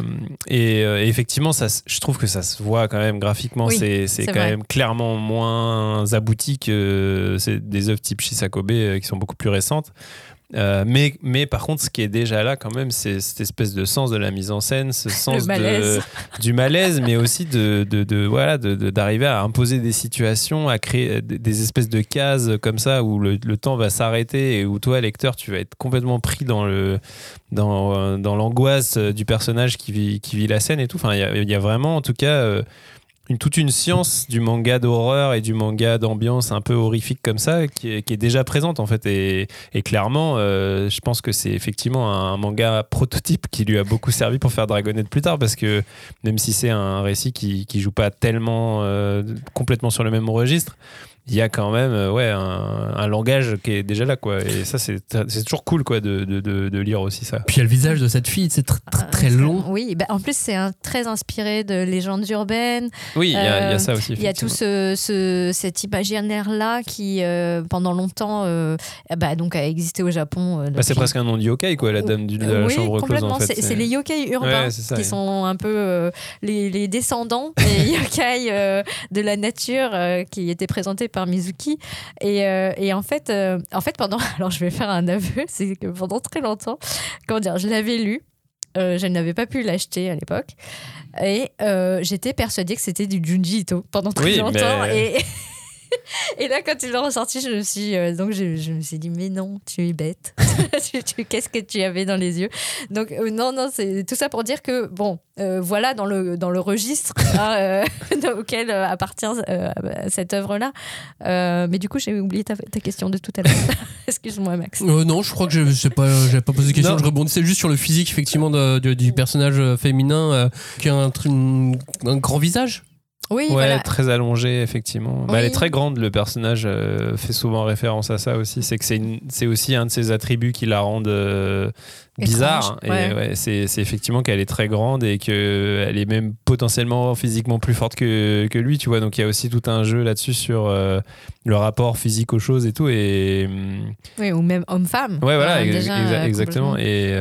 et, euh, et effectivement, ça, je trouve que ça se voit quand même graphiquement. Oui, c'est quand vrai. même clairement moins abouti que c'est des œuvres type Shisakobe euh, qui sont beaucoup plus récentes. Euh, mais, mais par contre, ce qui est déjà là quand même, c'est cette espèce de sens de la mise en scène, ce sens de- malaise. du malaise, mais aussi de, de, de- voilà, de- de- d'arriver à imposer des situations, à créer des espèces de cases comme ça où le, le temps va s'arrêter et où toi, lecteur, tu vas être complètement pris dans le dans, euh, dans l'angoisse du personnage qui vit, qui vit la scène et tout. Enfin, il y a, il y a vraiment, en tout cas, euh, une, toute une science du manga d'horreur et du manga d'ambiance un peu horrifique comme ça qui est, qui est déjà présente en fait. Et, et clairement, euh, je pense que c'est effectivement un manga prototype qui lui a beaucoup servi pour faire Dragonette plus tard parce que même si c'est un récit qui, qui joue pas tellement euh, complètement sur le même registre, il y a quand même euh, ouais, un, un langage qui est déjà là. Quoi. Et ça, c'est c'est toujours cool quoi, de, de, de- lire aussi ça. Puis il y a le visage de cette fille, c'est tr- tr- très long. Oui, bah, en plus, c'est un- très inspiré de légendes urbaines. Oui, il y, a- il y a Euh, ça aussi. Il y a tout ce, ce- cet imaginaire-là qui, euh, pendant longtemps, euh, bah, donc, a existé au Japon. euh, Bah, c'est presque un nom de yokai, quoi, la dame du, de la oui, chambre close. complètement. En fait. C'est les yokai urbains Ouais, c'est ça, qui ouais. sont un peu euh, les, les descendants des yokai euh, de la nature euh, qui étaient présentés par Mizuki. Et, euh, et en fait, euh, en fait, pendant, alors je vais faire un aveu, c'est que pendant très longtemps, comment dire, je l'avais lu. euh, je n'avais pas pu l'acheter à l'époque et j'étais persuadée que c'était du Junji Ito pendant très Oui, longtemps mais- et et là, quand il est ressorti, je me suis, euh, donc je, je me suis dit, mais non, tu es bête. Tu- tu- Qu'est-ce que tu avais dans les yeux? Donc, euh, non, non, c'est tout ça pour dire que, bon, euh, voilà dans le, dans le registre hein, euh, auquel euh, appartient euh, cette œuvre-là. Euh, mais du coup, j'ai oublié ta, ta question de tout à l'heure. Excuse-moi, Max. Euh, non, je crois que je sais pas, j'avais pas posé de question. Non. Je rebondissais juste sur le physique effectivement de- de- du personnage féminin euh, qui a un, un grand visage. Oui, Ouais, voilà. très allongée, effectivement. Bah, elle est très grande, le personnage euh, fait souvent référence à ça aussi. C'est que c'est aussi un de ses attributs qui la rendent euh, bizarre. Ouais. ouais, c'est effectivement qu'elle est très grande et qu'elle est même potentiellement physiquement plus forte que, que lui, tu vois. Donc il y a aussi tout un jeu là-dessus sur euh, le rapport physique aux choses et tout. Et. hum, Oui, ou même homme-femme. Ouais, voilà, ex- déjà, exa- exactement. Et,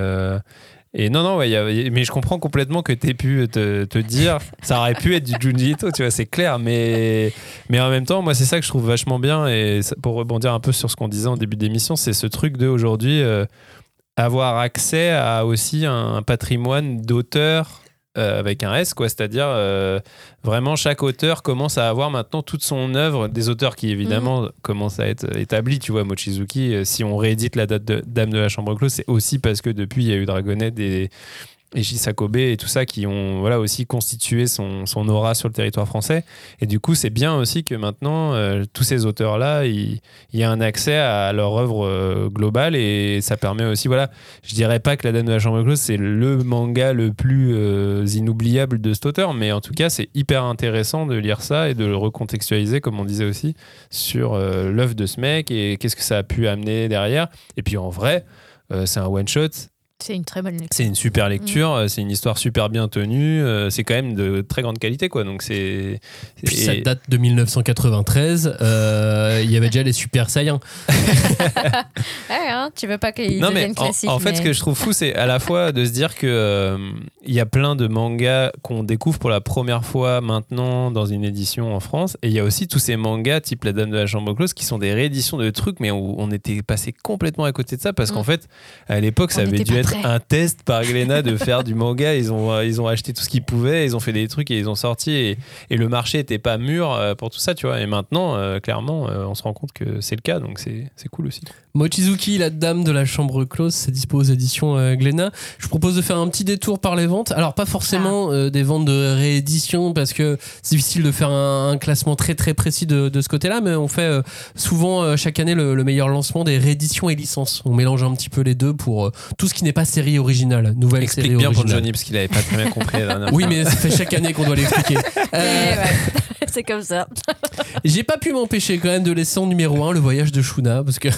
et non, non, ouais, y a- y a- mais je comprends complètement que tu aies pu te, te dire, ça aurait pu être du Junji Ito, tu vois, c'est clair, mais, mais en même temps, moi, c'est ça que je trouve vachement bien. Et ça- pour rebondir un peu sur ce qu'on disait en début d'émission, c'est ce truc de aujourd'hui euh, avoir accès à aussi un patrimoine d'auteurs. Euh, avec un S, quoi, c'est-à-dire euh, vraiment chaque auteur commence à avoir maintenant toute son œuvre, des auteurs qui évidemment commencent à être établis, tu vois, Mochizuki, euh, si on réédite la date de Dame de la Chambre Close, c'est aussi parce que depuis il y a eu Dragonette et, et Shisakobe et tout ça qui ont voilà, aussi constitué son, son aura sur le territoire français. Et du coup, c'est bien aussi que maintenant, euh, tous ces auteurs-là, il il y a un accès à leur œuvre euh, globale et ça permet aussi, voilà, je dirais pas que La Dame de la Chambre Close, c'est le manga le plus euh, inoubliable de cet auteur, mais en tout cas, c'est hyper intéressant de lire ça et de le recontextualiser, comme on disait aussi, sur l'œuvre de ce mec et qu'est-ce que ça a pu amener derrière. Et puis en vrai, c'est un one-shot, C'est une très bonne lecture. c'est une super lecture, euh, c'est une histoire super bien tenue, euh, c'est quand même de très grande qualité, quoi. Donc c'est. Puis et- ça date de 1993. euh, Il y avait déjà les Super Saiyans. Ouais, hein, tu veux pas qu'il Non mais devienne en, en fait, ce que je trouve fou, c'est à la fois de se dire que euh, il y a plein de mangas qu'on découvre pour la première fois maintenant dans une édition en France, et il y a aussi tous ces mangas type La Dame de la Chambre close qui sont des rééditions de trucs, mais où on était passé complètement à côté de ça parce Mm. qu'en fait, à l'époque, ça On avait dû pas un test par Glénat de faire du manga. Ils ont ils ont acheté tout ce qu'ils pouvaient, ils ont fait des trucs et ils ont sorti et, et le marché était pas mûr euh, pour tout ça, tu vois. Et maintenant, euh, clairement, euh, on se rend compte que c'est le cas, donc c'est c'est cool aussi. Mochizuki, la dame de la chambre close, c'est dispo aux éditions euh, Glénat. Je propose de faire un petit détour par les ventes. Alors pas forcément euh, des ventes de réédition parce que c'est difficile de faire un, un classement très très précis de, de ce côté-là, mais on fait euh, souvent euh, chaque année le, le meilleur lancement des rééditions et licences. On mélange un petit peu les deux pour euh, tout ce qui n'est pas série originale, nouvelle Explique série bien pour. Johnny parce qu'il avait pas très bien compris la dernière Oui, fois. mais ça fait chaque année qu'on doit l'expliquer. Eh Euh, ouais. C'est comme ça. J'ai pas pu m'empêcher quand même de laisser en numéro 1 le voyage de Shuna parce que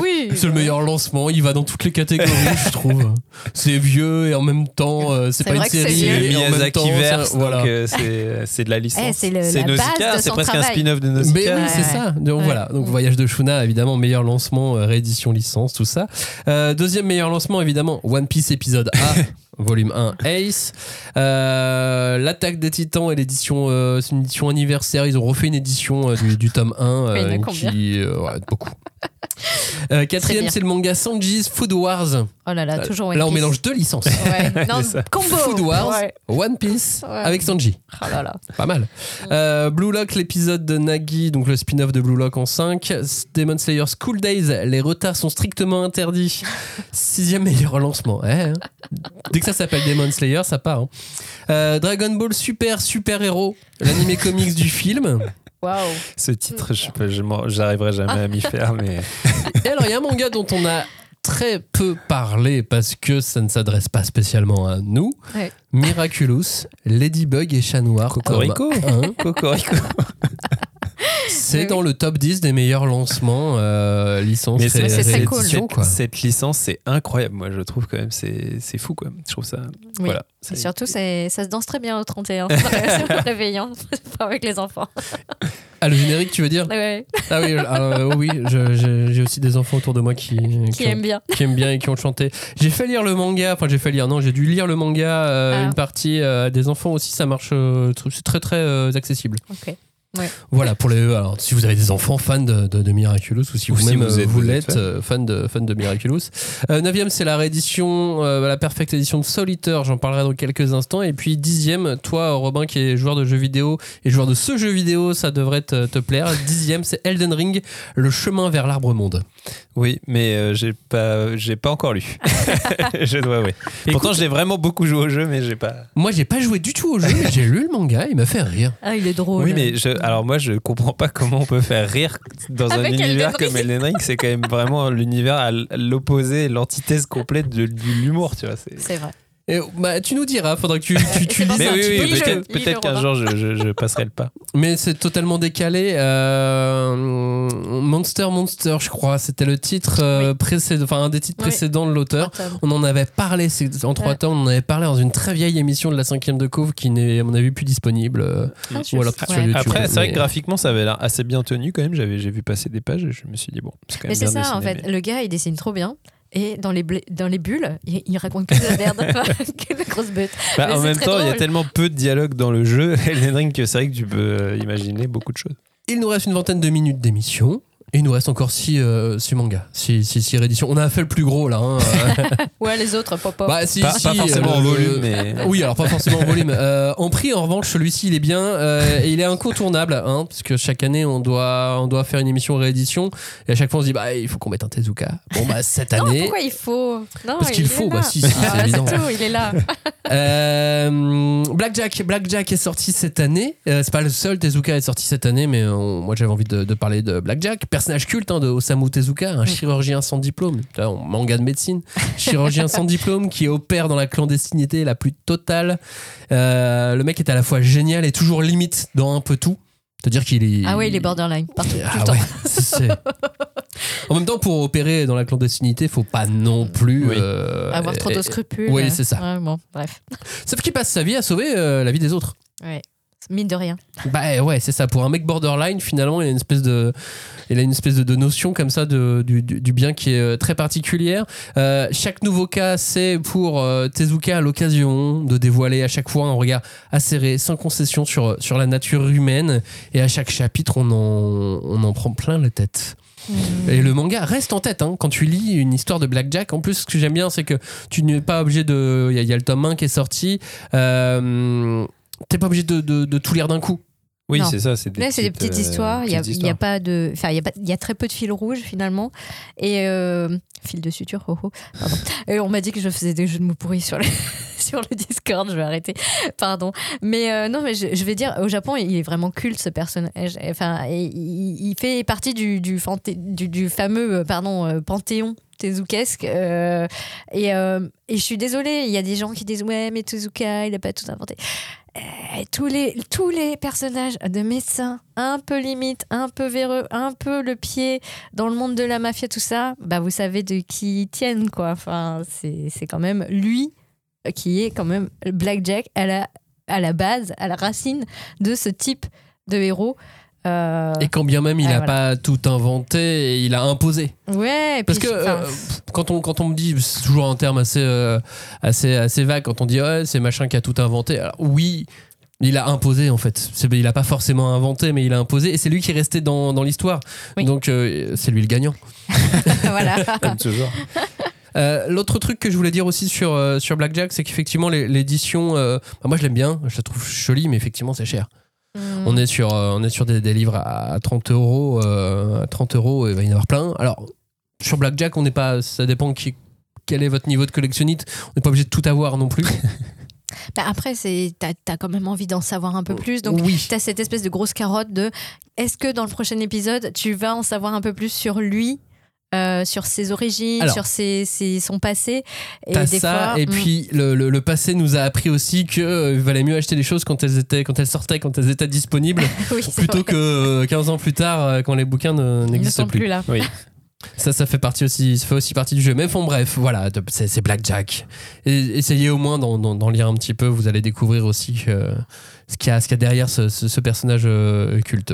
oui. c'est le meilleur lancement. Il va dans toutes les catégories, je trouve. C'est vieux et en même temps, euh, c'est C'est pas une c'est série. même Miyazaki verse, voilà. donc euh, c'est c'est de la licence. Eh, c'est Nausicaa, c'est presque un spin-off de Mais Nausicaa. oui, Ouais, c'est ouais. ça. Donc Ouais. voilà. Donc Voyage de Shuna, évidemment, meilleur lancement, réédition licence, tout ça. Euh, deuxième meilleur lancement, évidemment, One Piece épisode A. Volume 1 Ace Euh, l'attaque des titans et l'édition euh, c'est une édition anniversaire ils ont refait une édition euh, du, du tome 1 Mais il y en a euh, combien qui euh, ouais, beaucoup Euh, quatrième c'est le manga Sanji's Food Wars Oh là là, toujours One là on Piece. mélange deux licences Ouais. Non, C'est ça. combo. Food Wars Ouais. One Piece Ouais. avec Sanji Oh là là. pas mal. Euh, Blue Lock, l'épisode de Nagi, donc le spin-off de Blue Lock en 5. Demon Slayer School Days, les retards sont strictement interdits. Sixième meilleur lancement. Eh, hein. Dès que ça s'appelle Demon Slayer, ça part. hein. Euh, Dragon Ball Super Super Héros, l'animé comics du film. Waouh. Ce titre, je j'arriverai jamais à m'y faire, mais Et alors, il y a un manga dont on a très peu parlé parce que ça ne s'adresse pas spécialement à nous. Ouais. Miraculous, Ladybug et Chat Noir. Cocorico. 1. Cocorico. C'est Oui, dans le top 10 des meilleurs lancements euh, licence Mais c'est c'est très cool. cette, quoi. cette licence, c'est incroyable. Moi, je trouve quand même, c'est c'est fou, quoi. Je trouve ça. Oui. Voilà. Et C'est- surtout, c'est- ça se danse très bien au 31. sur le réveillon, avec les enfants. Ah, le générique, tu veux dire Ouais, Ah oui, alors, oui, je- je- j'ai aussi des enfants autour de moi qui, qui aiment bien. qui aiment bien et qui ont chanté. J'ai fait lire le manga, enfin j'ai fait lire, non, j'ai dû lire le manga, euh, Ah. une partie euh, des enfants aussi, ça marche, euh, c'est très très euh, accessible. Ok. Voilà, pour les. Alors, si vous avez des enfants fans de, de, de Miraculous ou si Ou si vous-même vous euh, êtes- vous vous êtes euh, fan de, fan de Miraculous. Euh, neuvième, c'est la réédition, euh, la perfecte édition de Solitaire, j'en parlerai dans quelques instants. Et puis dixième, toi, Robin, qui est joueur de jeux vidéo et joueur de ce jeu vidéo, ça devrait te, te plaire. Dixième, c'est Elden Ring, le chemin vers l'arbre monde. Oui, mais euh, j'ai pas, j'ai pas encore lu. je dois, oui. Pourtant, j'ai vraiment beaucoup joué au jeu, mais j'ai pas. Moi, j'ai pas joué du tout au jeu, mais j'ai lu le manga, il m'a fait rire. Ah, il est drôle. Oui, mais je, alors moi, je comprends pas comment on peut faire rire dans un Avec univers comme Elden Ring. C'est quand même vraiment l'univers à l'opposé, l'antithèse complète de, de l'humour, tu vois. C'est vrai. Et, bah, tu nous diras, faudra que tu, tu, tu lises un oui, petit oui, peu peut-être lis-le, peut-être qu'un jour, je, je, je passerai le pas. Mais c'est totalement décalé. Euh, Monster Monster, je crois, c'était le titre euh, précédent, enfin un des titres Oui. précédents de l'auteur. On en avait parlé c'est- en trois Ouais. temps. On en avait parlé dans une très vieille émission de la cinquième de Couve qui n'est, à mon avis, plus disponible. euh, Ah, ou alors sur ouais. YouTube. Après, c'est vrai que graphiquement, ça avait l'air assez bien tenu quand même. J'avais, j'ai vu passer des pages et je me suis dit, bon, c'est quand même Mais c'est bien ça, en fait. mais- Le gars, il dessine trop bien. Et dans les, dans les bulles, il, il raconte que de la merde. que de la grosse bête. Bah, en même temps, il y a tellement peu de dialogue dans le jeu, Elden Ring, que c'est vrai que tu peux euh, imaginer beaucoup de choses. Il nous reste une vingtaine de minutes d'émission. Et il nous reste encore six, euh, six mangas, six, six, six rééditions. On a fait le plus gros là. hein. Ouais, les autres, pop Bah, si, Pas- si, pas forcément en le- volume, mais- Oui, alors pas forcément en volume. Euh, en prix, en revanche, celui-ci, il est bien. euh, et il est incontournable, hein, parce que chaque année, on doit, on doit faire une émission réédition. Et à chaque fois, on se dit, bah, il faut qu'on mette un Tezuka. Bon, bah, cette Non, année. pourquoi il faut? Non, Parce qu'il il faut, bah, si, si, c'est Ah, évident. tout, il est là. Euh, Blackjack, Blackjack est sorti cette année. Euh, c'est pas le seul Tezuka est sorti cette année, mais on- moi j'avais envie de, de parler de Blackjack, personnage culte hein, de Osamu Tezuka, un chirurgien sans diplôme, Là, on- manga de médecine, chirurgien sans diplôme qui opère dans la clandestinité la plus totale. Euh, le mec est à la fois génial et toujours limite dans un peu tout. C'est-à-dire qu'il est. Ah ouais, il est borderline, partout, tout Ah le temps. ouais, c'est- En même temps, pour opérer dans la clandestinité, faut pas non plus Oui. euh, Avoir trop de scrupules. Oui, c'est ça. Ouais, bon, bref. Sauf qu'il passe sa vie à sauver euh, la vie des autres. Ouais. Mine de rien. Bah ouais, c'est ça. Pour un mec borderline, finalement, il a une espèce de, il a une espèce de, de notion comme ça de, du, du- bien qui est euh, très particulière. Euh, chaque nouveau cas, c'est pour euh, Tezuka l'occasion de dévoiler à chaque fois un regard acéré, sans concession sur, sur la nature humaine. Et à chaque chapitre, on en, on en prend plein la tête. Et le manga reste en tête hein. quand tu lis une histoire de Blackjack. En plus, ce que j'aime bien, c'est que tu n'es pas obligé de. Il y, y a le tome 1 qui est sorti. Euh, T'es pas obligé de, de- de tout lire d'un coup. Oui, c'est ça. C'est des Là, c'est des petites euh, histoires. Il y a, y a pas de, enfin, il y a y a très peu de fil rouge finalement. Et euh, fil de suture, oh, oh, pardon. Et on m'a dit que je faisais des jeux de mots pourris sur les, sur le Discord, je vais arrêter. Pardon. Mais euh, non, mais je, je vais dire, au Japon, il est vraiment culte ce personnage. Enfin, il, il fait partie du, du, fanté- du, du fameux euh, pardon, euh, panthéon Tezukesque. euh, et, euh, et je suis désolée, il y a des gens qui disent Ouais, mais Tezuka, il n'a pas tout inventé. Euh, tous, les, tous les personnages de médecins, un peu limite, un peu véreux, un peu le pied dans le monde de la mafia, tout ça, bah vous savez de qui ils tiennent, quoi. Enfin, c'est quand même lui qui est quand même Blackjack à la, à la base, à la racine de ce type de héros. Euh, Et quand bien même il n'a voilà. pas tout inventé, il a imposé. ouais, et Parce puis, que enfin, euh, quand, on, quand on me dit, c'est toujours un terme assez, euh, assez, assez vague, quand on dit ouais, c'est machin qui a tout inventé. Alors, oui, il a imposé en fait. Il n'a pas forcément inventé, mais il a imposé. Et c'est lui qui est resté dans, dans l'histoire. Oui. Donc euh, c'est lui le gagnant. voilà. Comme toujours. Euh, L'autre truc que je voulais dire aussi sur, euh, sur Blackjack, c'est qu'effectivement, l'édition, euh, bah, moi je l'aime bien, je la trouve jolie, mais effectivement, c'est cher. Mm. On est sur, euh, on est sur des, des livres à 30 euros. euh, à 30 euros, et il va y en avoir plein. Alors, sur Blackjack, on n'est pas. Ça dépend qui, quel est votre niveau de collectionnite. On n'est pas obligé de tout avoir non plus. Bah, après, c'est t'as as quand même envie d'en savoir un peu plus. Donc, oui. t'as cette espèce de grosse carotte de est-ce que dans le prochain épisode, tu vas en savoir un peu plus sur lui euh, sur ses origines, Alors. sur ses, ses- son passé. Et des ça, fois, et mm, puis le, le- le passé nous a appris aussi que euh, valait mieux acheter les choses quand elles étaient, quand elles sortaient, quand elles étaient disponibles, oui, plutôt vrai. que euh, 15 ans plus tard, euh, quand les bouquins ne n'existent plus. plus là. Oui. Ça, ça fait partie aussi, ça fait aussi partie du jeu. Mais bon, bref, voilà, c'est Blackjack. Et essayez au moins d'en lire un petit peu. Vous allez découvrir aussi que- ce qu'il y, qu'il y a derrière ce, ce- personnage euh, culte.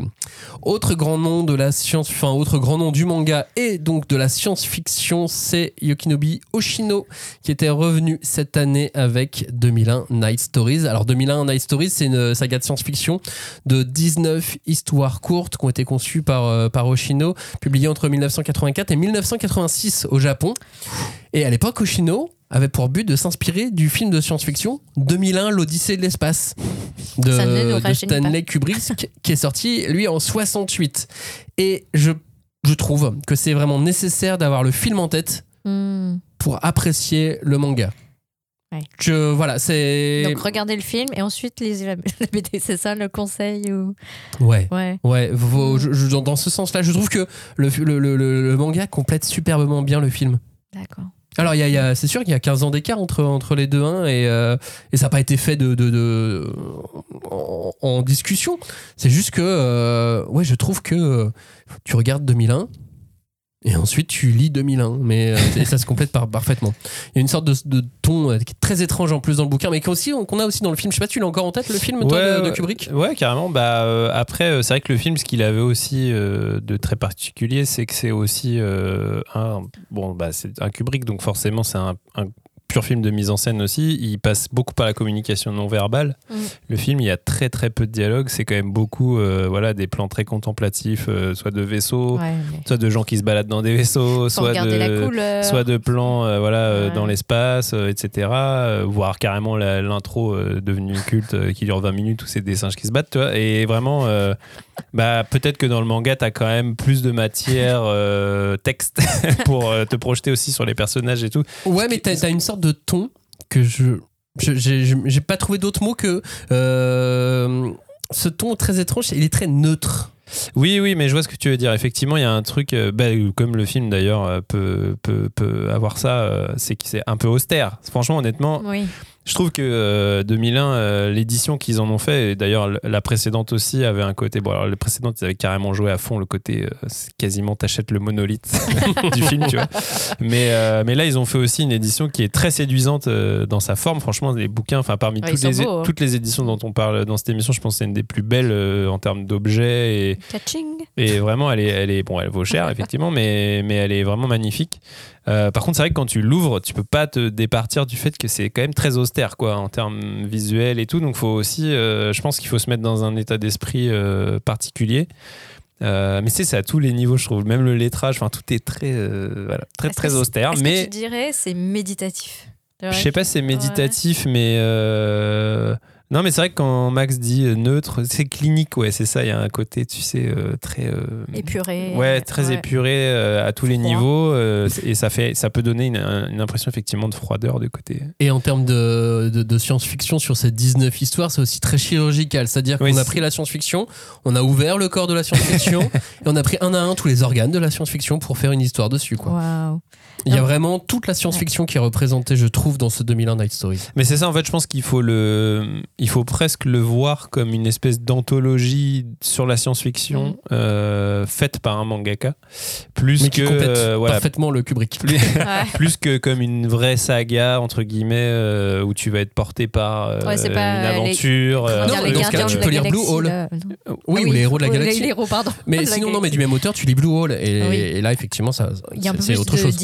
Autre grand nom de la science, enfin autre grand nom du manga et donc de la science-fiction, c'est Yokinobi Oshino qui était revenu cette année avec 2001 Night Stories. Alors 2001 Night Stories, c'est une saga de science-fiction de 19 histoires courtes qui ont été conçues par, euh, par Oshino publié entre 1984 et 1986 au Japon. Et à l'époque, Oshino avait pour but de s'inspirer du film de science-fiction 2001, l'Odyssée de l'espace de, Stanley Kubrick, qui est sorti, lui, en 68. Et je, je trouve que c'est vraiment nécessaire d'avoir le film en tête Mm. pour apprécier le manga. Ouais. Je, voilà, c'est... Donc regardez le film et ensuite lisez la, la BD, c'est ça le conseil ou... Ouais. Ouais. Ouais, vos- Mm. je- je- dans- ce sens-là, je trouve que le- le- le manga complète superbement bien le film. D'accord. Alors, y a- y a- c'est sûr qu'il y a 15 ans d'écart entre, entre les deux, hein, et, euh, et ça n'a pas été fait de, de, en, discussion. C'est juste que, euh, ouais, je trouve que tu regardes 2001 et ensuite tu lis 2001, mais euh, ça se complète par- parfaitement. Il y a une sorte de, de ton euh, qui est très étrange en plus dans le bouquin, mais qu'on a aussi dans le film. Je sais pas, tu l'as encore en tête le film toi, de. Kubrick? Ouais, carrément. Bah, euh, après, euh, c'est vrai que le film, ce qu'il avait aussi euh, de très particulier, c'est que c'est aussi euh, un. Bon, bah, c'est un Kubrick, donc forcément, c'est un, un pur film de mise en scène aussi. Il passe beaucoup par la communication non verbale. Mm. Le film, il y a très très peu de dialogue. C'est quand même beaucoup, euh, voilà, des plans très contemplatifs, euh, soit de vaisseaux, Ouais, mais soit de gens qui se baladent dans des vaisseaux, faut soit de couleur. soit de plans euh, voilà euh, Ouais. dans l'espace euh, etc euh, voire carrément l'intro euh, devenue culte euh, qui dure 20 minutes où c'est des singes qui se battent tu vois et vraiment euh, bah peut-être que dans le manga t'as quand même plus de matière euh, texte pour euh, te projeter aussi sur les personnages et tout Ouais, mais t'as as une sorte de ton que je. je- J'ai pas trouvé d'autre mot que. euh, ce ton très étrange, il est très neutre. oui oui mais je vois ce que tu veux dire effectivement il y a un truc bah, comme le film d'ailleurs peut, peut, peut avoir ça c'est que c'est un peu austère franchement honnêtement Oui. Je trouve que euh, 2001, euh, l'édition qu'ils en ont fait, et d'ailleurs la précédente aussi avait un côté. Bon, alors les précédentes, ils avaient carrément joué à fond le côté euh, quasiment t'achètes le monolithe du film, tu vois. Mais, euh, mais là, ils ont fait aussi une édition qui est très séduisante euh, dans sa forme. Franchement, les bouquins, enfin, parmi Ouais, toutes, les, beaux, hein. toutes les éditions dont on parle dans cette émission, je pense que c'est une des plus belles euh, en termes d'objets et, Catching. et vraiment, elle est, elle est, bon, elle vaut cher, effectivement, mais, mais elle est vraiment magnifique. Euh, par contre, c'est vrai que quand tu l'ouvres, tu peux pas te départir du fait que c'est quand même très austère, quoi, en termes visuels et tout. Donc, faut aussi, euh, je pense qu'il faut se mettre dans un état d'esprit euh, particulier. Mais c'est ça à tous les niveaux, je trouve. Même le lettrage, enfin, tout est très, voilà, très, très austère. Est-ce Mais que tu dirais c'est méditatif? Je sais pas si c'est méditatif, mais Non, mais c'est vrai que quand Max dit euh, neutre, c'est clinique, ouais, c'est ça. Il y a un côté, tu sais, euh, très. euh, Épuré. Ouais, très Ouais. épuré euh, à tous les Froid. niveaux. euh, et ça, fait, ça peut donner une, une impression effectivement de froideur de côté. Et en termes de, de, de science-fiction sur ces 19 histoires, c'est aussi très chirurgical. C'est-à-dire Oui, qu'on a pris la science-fiction, on a ouvert le corps de la science-fiction et on a pris un à un tous les organes de la science-fiction pour faire une histoire dessus. Quoi. Waouh. Il y a vraiment toute la science-fiction qui est représentée, je trouve, dans ce 2001 Night Story. Mais c'est ça, en fait, je pense qu'il faut le, il faut presque le voir comme une espèce d'anthologie sur la science-fiction Mhm. euh, faite par un mangaka, plus Mais qui que complète euh, voilà, parfaitement le Kubrick. plus, Ouais. plus que comme une vraie saga entre guillemets euh, où tu vas être porté par euh, Ouais, c'est une euh, les- aventure. Comment euh, non, les dans ce cas, tu peux lire Blue Hall. Oui, Ah ou les héros de la Oui, galaxie. Les héros, pardon. Mais sinon, non, mais du même auteur, tu lis Blue Hole. Et, Oui. et là, effectivement, ça, Il y a un peu c'est plus autre de chose.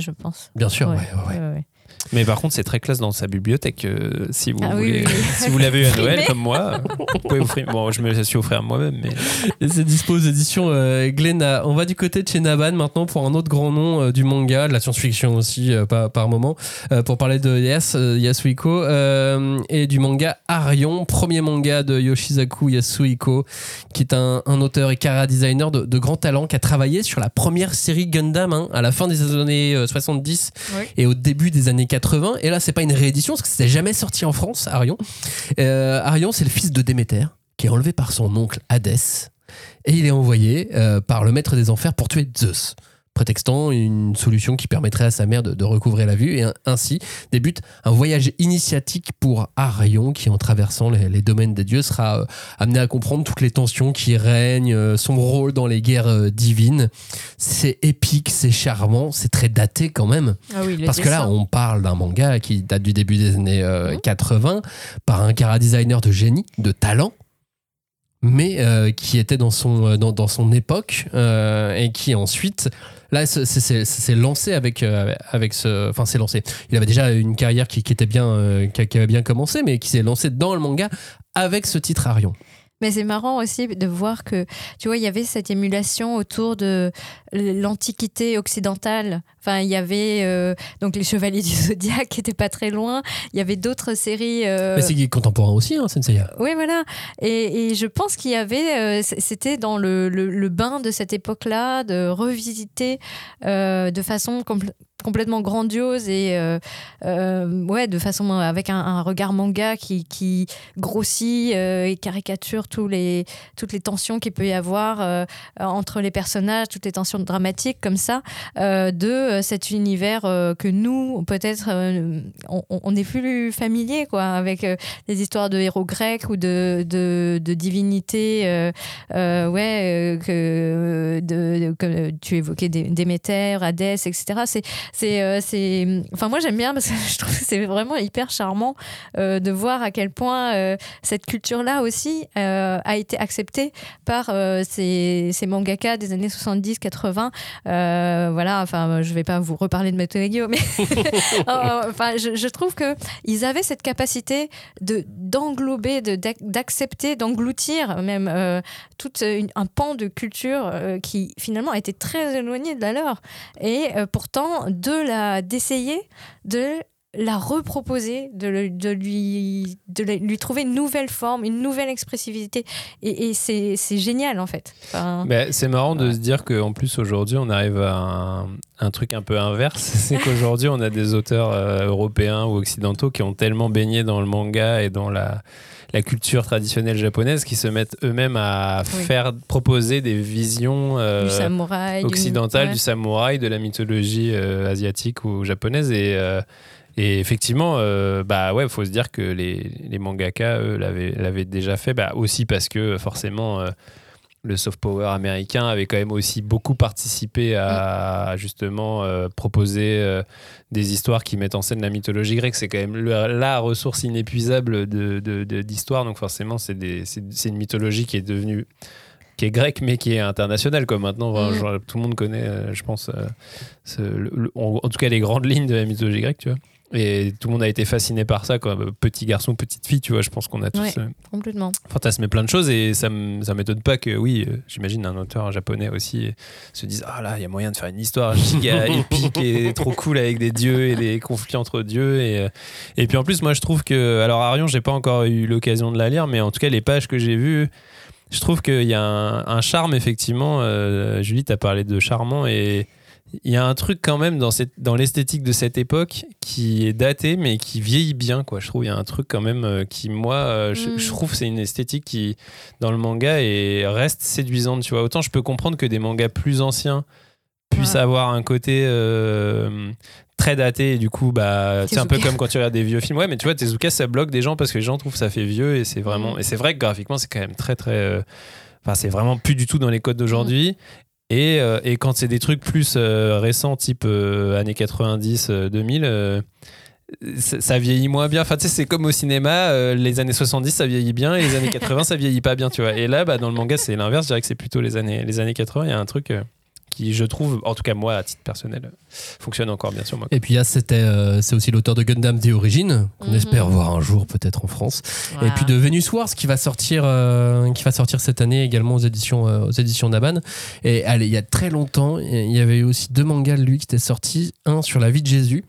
Je pense. Bien sûr, ouais. Ouais, ouais. Mais par contre, c'est très classe dans sa bibliothèque. euh, si vous Ah oui, voulez, oui, oui. si vous l'avez eu à Noël comme moi, vous pouvez offrir. Bon, je me la suis offert moi-même, mais c'est dispo aux éditions euh, Glénat. On va du côté de chez Naban maintenant pour un autre grand nom euh, du manga, de la science-fiction aussi euh, par, par moment, euh, pour parler de Yas, euh, Yasuhiko euh, et du manga Arion, premier manga de Yoshizaku Yasuhiko, qui est un, un auteur et cara designer de, de grand talent qui a travaillé sur la première série Gundam hein, à la fin des années euh, 70 Oui. et au début des années 80. Et là, c'est pas une réédition parce que c'était jamais sorti en France, Arion. Euh, Arion, c'est le fils de Déméter qui est enlevé par son oncle Hadès et il est envoyé euh, par le maître des enfers pour tuer Zeus, prétextant une solution qui permettrait à sa mère de, de recouvrer la vue. Et ainsi débute un voyage initiatique pour Arion qui, en traversant les, les domaines des dieux, sera euh, amené à comprendre toutes les tensions qui règnent, euh, son rôle dans les guerres euh, divines. C'est épique, c'est charmant, c'est très daté quand même. Ah oui, Parce que là, on parle d'un manga qui date du début des années euh, Mhm. 80 par un cara designer de génie, de talent, mais qui était dans son, dans, dans son époque et qui ensuite. Là, c'est- lancé avec, euh, avec ce. Enfin, c'est lancé. Il avait déjà une carrière qui, était bien, euh, avait bien commencé, mais qui s'est lancé dans le manga avec ce titre Arion. Mais c'est marrant aussi de voir que, tu vois, il y avait cette émulation autour de l'Antiquité occidentale. Enfin, il y avait euh, donc les Chevaliers du Zodiaque qui n'étaient pas très loin. Il y avait d'autres séries. euh, Mais c'est contemporain aussi, hein, Senseiya. Oui, voilà. Et, et je pense qu'il y avait, euh, c'était dans le, le- le bain de cette époque-là, de revisiter de façon compl- complètement grandiose et euh, euh, ouais, de façon avec un, regard manga qui, grossit euh, et caricature tous les, toutes les tensions qu'il peut y avoir entre les personnages, toutes les tensions dramatiques comme ça, de cet univers que nous, peut-être, on, on est plus familier quoi, avec des histoires de héros grecs ou de, de, divinités, ouais, que, que tu évoquais Dé- Déméter, Hadès, etc. C'est, c'est, euh, c'est, enfin moi j'aime bien parce que je trouve que c'est vraiment hyper charmant euh, de voir à quel point euh, cette culture-là aussi a été acceptée par ces, ces mangaka des années 70-80. Euh, voilà, enfin je vais pas vous reparler de Meteregyo, mais enfin je, je trouve que ils avaient cette capacité de d'englober, de d'ac- d'accepter, d'engloutir même tout un pan de culture qui finalement était très éloigné de la leur, et pourtant de la d'essayer de la reproposer, de, le- de lui de lui trouver une nouvelle forme, une nouvelle expressivité, et, et c'est c'est génial en fait. Enfin, Bah, c'est marrant de se dire qu'en plus aujourd'hui on arrive à un, un truc un peu inverse. C'est qu'aujourd'hui on a des auteurs euh, européens ou occidentaux qui ont tellement baigné dans le manga et dans la, la culture traditionnelle japonaise qui se mettent eux-mêmes à Oui. faire proposer des visions euh, du samouraï, du- occidentales ouais. du samouraï, de la mythologie euh, asiatique ou japonaise et euh, et effectivement, bah ouais, faut se dire que les, les mangaka, eux, l'avaient déjà fait, bah aussi parce que forcément, le soft power américain avait quand même aussi beaucoup participé à, justement euh, proposer euh, des histoires qui mettent en scène la mythologie grecque. C'est quand même le- la ressource inépuisable de- de- de- d'histoire. Donc forcément, c'est une mythologie qui est devenue qui est grecque mais qui est internationale comme maintenant genre, tout le monde connaît euh, je pense ce- le- le- en, en tout cas les grandes lignes de la mythologie grecque tu vois Et tout le monde a été fasciné par ça, quoi. Petit garçon, petite fille, tu vois. Je pense qu'on a tous Ouais. euh, Complètement. fantasmé plein de choses et ça ça m'étonne pas que, oui, euh, j'imagine un auteur japonais aussi euh, se dise Ah là, il y a moyen de faire une histoire giga épique et trop cool avec des dieux et des conflits entre dieux. Et, et puis en plus, moi je trouve que. Alors, Arion, j'ai pas encore eu l'occasion de la lire, mais en tout cas, les pages que j'ai vues. Je trouve qu'il y a un, un charme, effectivement. Euh, Julie, tu as parlé de charmant et il y a un truc quand même dans, cette, dans l'esthétique de cette époque qui est daté mais qui vieillit bien quoi je trouve il y a un truc quand même euh, qui moi euh, je, Mm. je trouve c'est une esthétique qui dans le manga et reste séduisante tu vois autant je peux comprendre que des mangas plus anciens puissent Ouais. avoir un côté euh, très daté et du coup bah c'est un peu comme quand tu regardes des vieux films ouais mais tu vois Tezuka ça bloque des gens parce que les gens trouvent que ça fait vieux et c'est vraiment Mm. et c'est vrai que graphiquement c'est quand même très très euh, enfin c'est vraiment plus du tout dans les codes d'aujourd'hui et, euh, et quand c'est des trucs plus euh, récents, type euh, années 90, euh, 2000, euh, ça vieillit moins bien. Enfin, tu sais, c'est comme au cinéma, les années 70, ça vieillit bien, et les années 80, ça vieillit pas bien, tu vois. Et là, bah, dans le manga, c'est l'inverse. Je dirais que c'est plutôt les années, les années 80. Il y a un truc qui, je trouve, en tout cas moi, à titre personnel, fonctionne encore bien sur moi. Et puis là, c'était, euh, c'est aussi l'auteur de Gundam The Origin, qu'on Mhm. espère voir un jour peut-être en France. Et puis de Venus Wars qui va sortir, euh, qui va sortir cette année également aux éditions, euh, aux éditions Naban. Et allez, il y a très longtemps, il y avait eu aussi deux mangas de lui qui étaient sortis, un sur la vie de Jésus.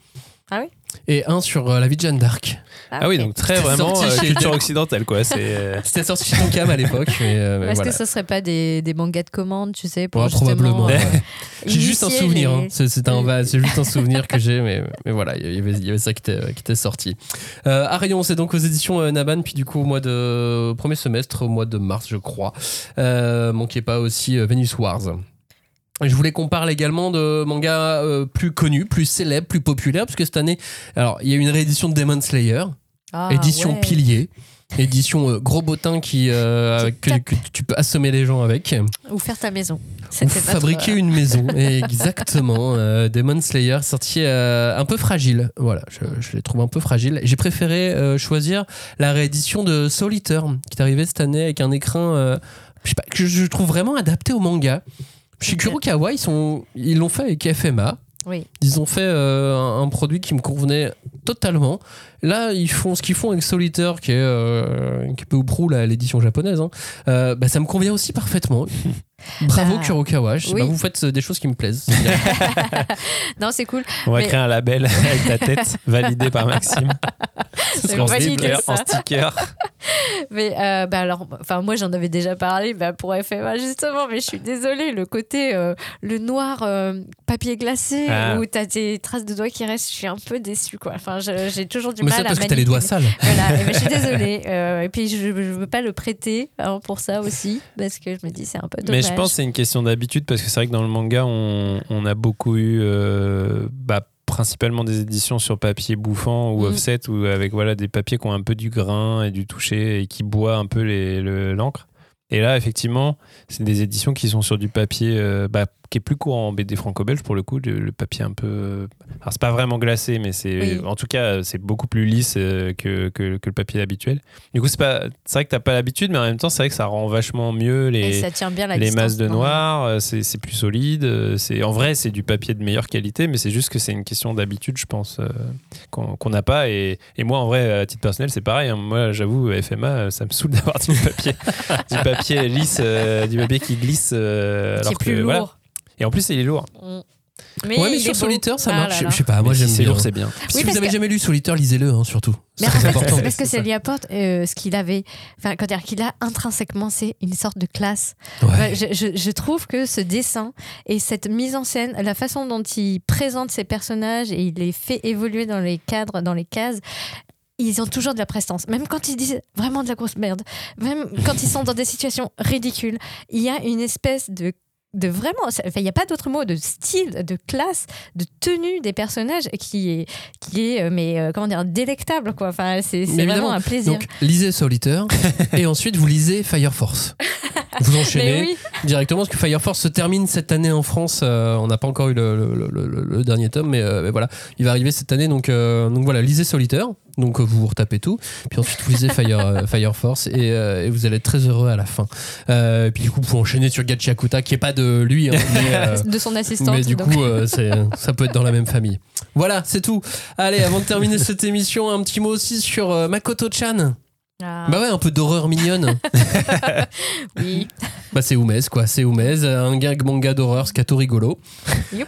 Ah oui? Et un sur euh, la vie de Jeanne d'Arc. Ah oui, ok. donc très C'était vraiment sorti euh, chez- culture occidentale, quoi. C'est euh, C'était sorti chez Tonkam à l'époque. mais, euh, mais Est-ce voilà. que ce serait pas des, des mangas de commande, tu sais, pour Ouais, justement, probablement. euh, ouais. J'ai juste un initier souvenir. les- hein. C'est, c'est un, va- c'est juste un souvenir que j'ai, mais, mais voilà, il y avait, il y avait ça qui était, qui était sorti. Euh, Arion, c'est donc aux éditions euh, Naban, puis du coup au mois de premier semestre, au mois de mars, je crois. Euh, manquez pas aussi euh, Venus Wars. Je voulais qu'on parle également de mangas euh, plus connus, plus célèbres, plus populaires, parce que cette année, alors il y a une réédition de Demon Slayer, Ah, édition ouais. pilier. Édition euh, gros bottin qui, euh, que, tu peux assommer les gens avec. Ou faire ta maison. Ou pas fabriquer une maison, exactement. Demon Slayer, sorti un peu fragile. Voilà, je, je les trouve un peu fragiles. J'ai préféré choisir la réédition de Eater, qui est arrivée cette année avec un écrin euh, je sais pas, que je trouve vraiment adapté au manga. Chez Ok. Kurokawa, ils sont, ils l'ont fait avec FMA. Oui. Ils ont fait euh, un, un produit qui me convenait totalement. Là, ils font ce qu'ils font avec Solitaire, qui est, euh, qui est peu ou prou l'édition japonaise. hein. Euh, bah, ça me convient aussi parfaitement. Bravo Bah, Kurokawa. Je sais oui. pas, vous faites des choses qui me plaisent. C'est bien. Non, c'est cool. on va Mais- créer un label avec ta tête validé par Maxime. C'est en sticker, ça. en sticker. Mais euh, bah alors, enfin moi j'en avais déjà parlé bah, pour FMA justement, mais je suis désolée, le côté euh, le noir euh, papier glacé Ah. où t'as des traces de doigts qui restent, je suis un peu déçue quoi. Enfin je- j'ai toujours du Mais mal c'est à parce que t'as les doigts sales. Voilà, et ben, je suis désolée. Euh, et puis je, je veux pas le prêter hein, pour ça aussi parce que je me dis c'est un peu Mais dommage. Je pense que c'est une question d'habitude parce que c'est vrai que dans le manga, on, on a beaucoup eu euh, bah, principalement des éditions sur papier bouffant ou Mm. offset ou avec voilà, des papiers qui ont un peu du grain et du toucher et qui boient un peu le- l'encre. Et là, effectivement, c'est des éditions qui sont sur du papier euh, bah, qui est plus courant en BD franco-belge pour le coup, le, le papier un peu. Alors, c'est pas vraiment glacé, mais c'est Oui. en tout cas, c'est beaucoup plus lisse euh, que, que, que le papier habituel. Du coup, c'est pas c'est vrai que t'as pas l'habitude, mais en même temps, c'est vrai que ça rend vachement mieux les et ça tient bien la les distance, masses de noir, euh, c'est c'est plus solide. euh, C'est en vrai, c'est du papier de meilleure qualité, mais c'est juste que c'est une question d'habitude, je pense, euh, qu'on qu'on n'a pas. Et, et moi, en vrai, à titre personnel, c'est pareil. hein. Moi, j'avoue, FMA, euh, ça me saoule d'avoir du papier, du papier lisse, euh, du papier qui glisse. euh, alors plus lourd. voilà. Et en plus, il est lourd. Mm. ouais, mais il sur. Solitaire, ça Ah marche. là Je là. je sais pas, moi Mais j'aime si c'est bien. lourd, c'est bien. Si Oui, vous parce avez que- jamais lu Solitaire, lisez-le, hein, surtout. Mais C'est en fait, important. c'est parce que C'est ça lui apporte euh, ce qu'il avait, enfin, quand dire qu'il a intrinsèquement, c'est une sorte de classe. Ouais. Ouais, je, je- je trouve que ce dessin et cette mise en scène, la façon dont il présente ses personnages et il les fait évoluer dans les cadres, dans les cases, ils ont toujours de la prestance. Même quand ils disent vraiment de la grosse merde, même quand ils sont dans des situations ridicules, il y a une espèce de de vraiment, il n'y a pas d'autre mot, de style, de classe, de tenue des personnages qui est, qui est euh, mais euh, comment dire, délectable quoi. Enfin, c'est vraiment un plaisir. Donc, lisez Solitaire et ensuite vous lisez Fire Force. Vous enchaînez oui, directement parce que Fire Force se termine cette année en France. Euh, on n'a pas encore eu le, le- le- le- le dernier tome, mais, euh, mais voilà, il va arriver cette année. Donc, euh, donc voilà, lisez Solitaire. Donc euh, vous vous retapez tout. Puis ensuite vous lisez Fire, euh, Fire Force et, euh, et vous allez être très heureux à la fin. Euh, puis du coup, vous pouvez enchaîner sur Gachiakuta, qui est pas de lui, hein, mais, euh, de son assistante. mais du donc. coup, euh, ça peut être dans la même famille. Voilà, c'est tout. Allez, avant de terminer cette émission, un petit mot aussi sur euh, Makoto-chan. Ah, Bah ouais, un peu d'horreur mignonne. oui. bah c'est Umez, quoi. C'est Umez, un gag manga d'horreur scato rigolo.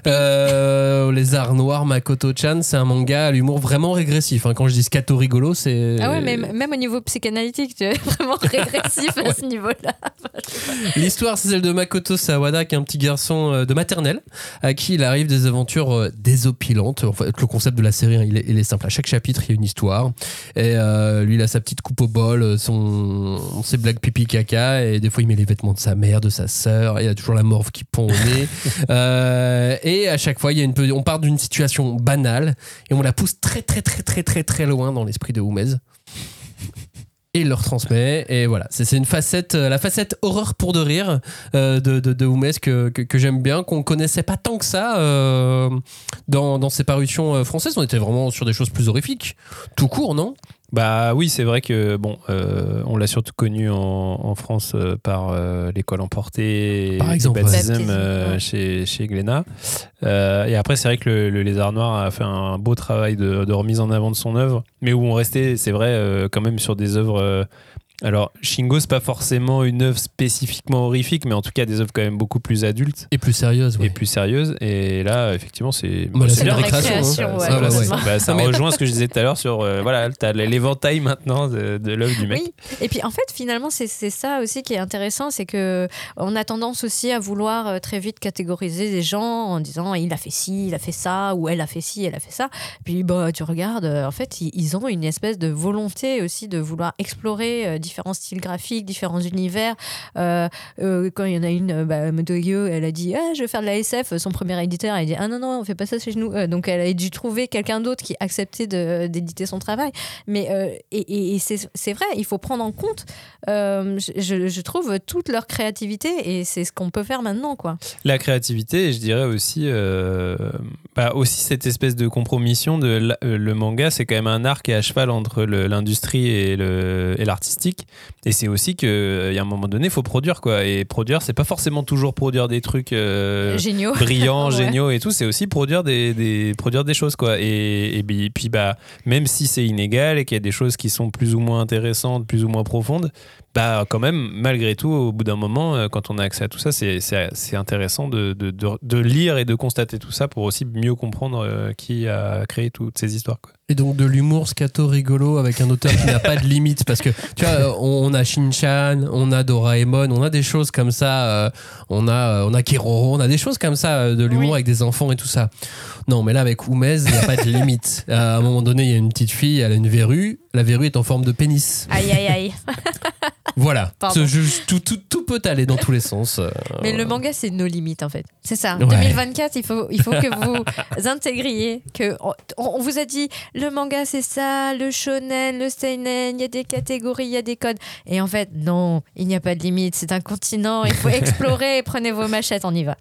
Euh, les arts noirs Makoto-chan, c'est un manga à l'humour vraiment régressif. hein. Quand je dis scato rigolo, c'est. Ah ouais, mais même au niveau psychanalytique, tu es vraiment régressif à ce niveau-là. L'histoire, c'est celle de Makoto Sawada, qui est un petit garçon euh, de maternelle, à qui il arrive des aventures euh, désopilantes. En fait, le concept de la série, hein, il, est, il est simple. À chaque chapitre, il y a une histoire. Et euh, lui, il a sa petite coupe au euh, son, ses blagues pipi caca, et des fois, il met les vêtements de sa mère, de sa sœur. Il y a toujours la morve qui pond au nez. Euh, et à chaque fois, il y a une, on part d'une situation banale et on la pousse très, très, très, très, très, très loin dans l'esprit de Oumez et il le retransmet et voilà c'est une facette euh, la facette horreur pour de rire euh, de, de, que, que, que j'aime bien qu'on connaissait pas tant que ça euh, dans, dans ses parutions françaises on était vraiment sur des choses plus horrifiques tout court non? Bah oui, c'est vrai que bon, euh, on l'a surtout connu en, en France euh, par euh, l'école emportée, Par et exemple. Baptism euh, ouais. chez chez Glénat. Euh, et après, c'est vrai que le, le Lézard Noir a fait un beau travail de, de remise en avant de son œuvre, mais où on restait, c'est vrai, euh, quand même sur des œuvres. Alors, Shingo, c'est pas forcément une œuvre spécifiquement horrifique, mais en tout cas des œuvres quand même beaucoup plus adultes et plus sérieuse ouais. et plus sérieuses. Et là, effectivement, c'est Bah, c'est de récréation, hein. ouais, Ah, bah. Bah, ça rejoint ce que je disais tout à l'heure sur euh, voilà, t'as l'éventail maintenant de, de l'œuvre du mec. Oui, et puis en fait, finalement, c'est ça aussi qui est intéressant, c'est que on a tendance aussi à vouloir euh, très vite catégoriser des gens en disant il a fait ci, il a fait ça, ou elle a fait ci, elle a fait ça. Puis bah, tu regardes, euh, en fait, ils, ont une espèce de volonté aussi de vouloir explorer différents styles graphiques, différents univers. Euh, euh, quand il y en a une, euh, bah, elle a dit ah, je veux faire de la SF. Son premier éditeur, il a dit ah non, non, on fait pas ça chez nous. Donc elle a dû trouver quelqu'un d'autre qui acceptait d'éditer son travail. Mais et, c'est vrai, il faut prendre en compte, je, trouve, toute leur créativité et c'est ce qu'on peut faire maintenant, quoi. La créativité, je dirais aussi, bah, aussi cette espèce de compromission de le manga, c'est quand même un arc à cheval entre l'industrie et le- et c'est aussi qu'il y a un moment donné, il faut produire quoi. Et produire, c'est pas forcément toujours produire des trucs euh, Géniaux. brillants, Ouais. géniaux et tout. C'est aussi produire des, des- produire des choses quoi. Et, et puis, puis, bah même si c'est inégal et qu'il y a des choses qui sont plus ou moins intéressantes, plus ou moins profondes, bah quand même malgré tout au bout d'un moment euh, quand on a accès à tout ça c'est c'est- c'est intéressant de, de, de, de lire et de constater tout ça pour aussi mieux comprendre euh, qui a créé toutes ces histoires quoi. et donc de l'humour scato rigolo avec un auteur qui n'a pas de limite parce que tu vois on, on a Shin-chan on a Doraemon on a des choses comme ça euh, on a euh, on a Keroro on a des choses comme ça euh, de l'humour Oui. avec des enfants et tout ça non mais là avec Oumez il n'y a pas de limite à un moment donné il y a une petite fille elle a une verrue la verrue est en forme de pénis Aïe, aïe, aïe. voilà. Ce tout, tout, tout peut aller dans tous les sens euh, Mais le manga, c'est nos limites, en fait. C'est ça. Ouais. 2024, il faut, il faut que vous intégriez que on, on vous a dit le manga, c'est ça, le shonen, le seinen, il y a des catégories, il y a des codes. Et en fait, non, il n'y a pas de limite. C'est un continent. Il faut explorer. Prenez vos machettes, on y va.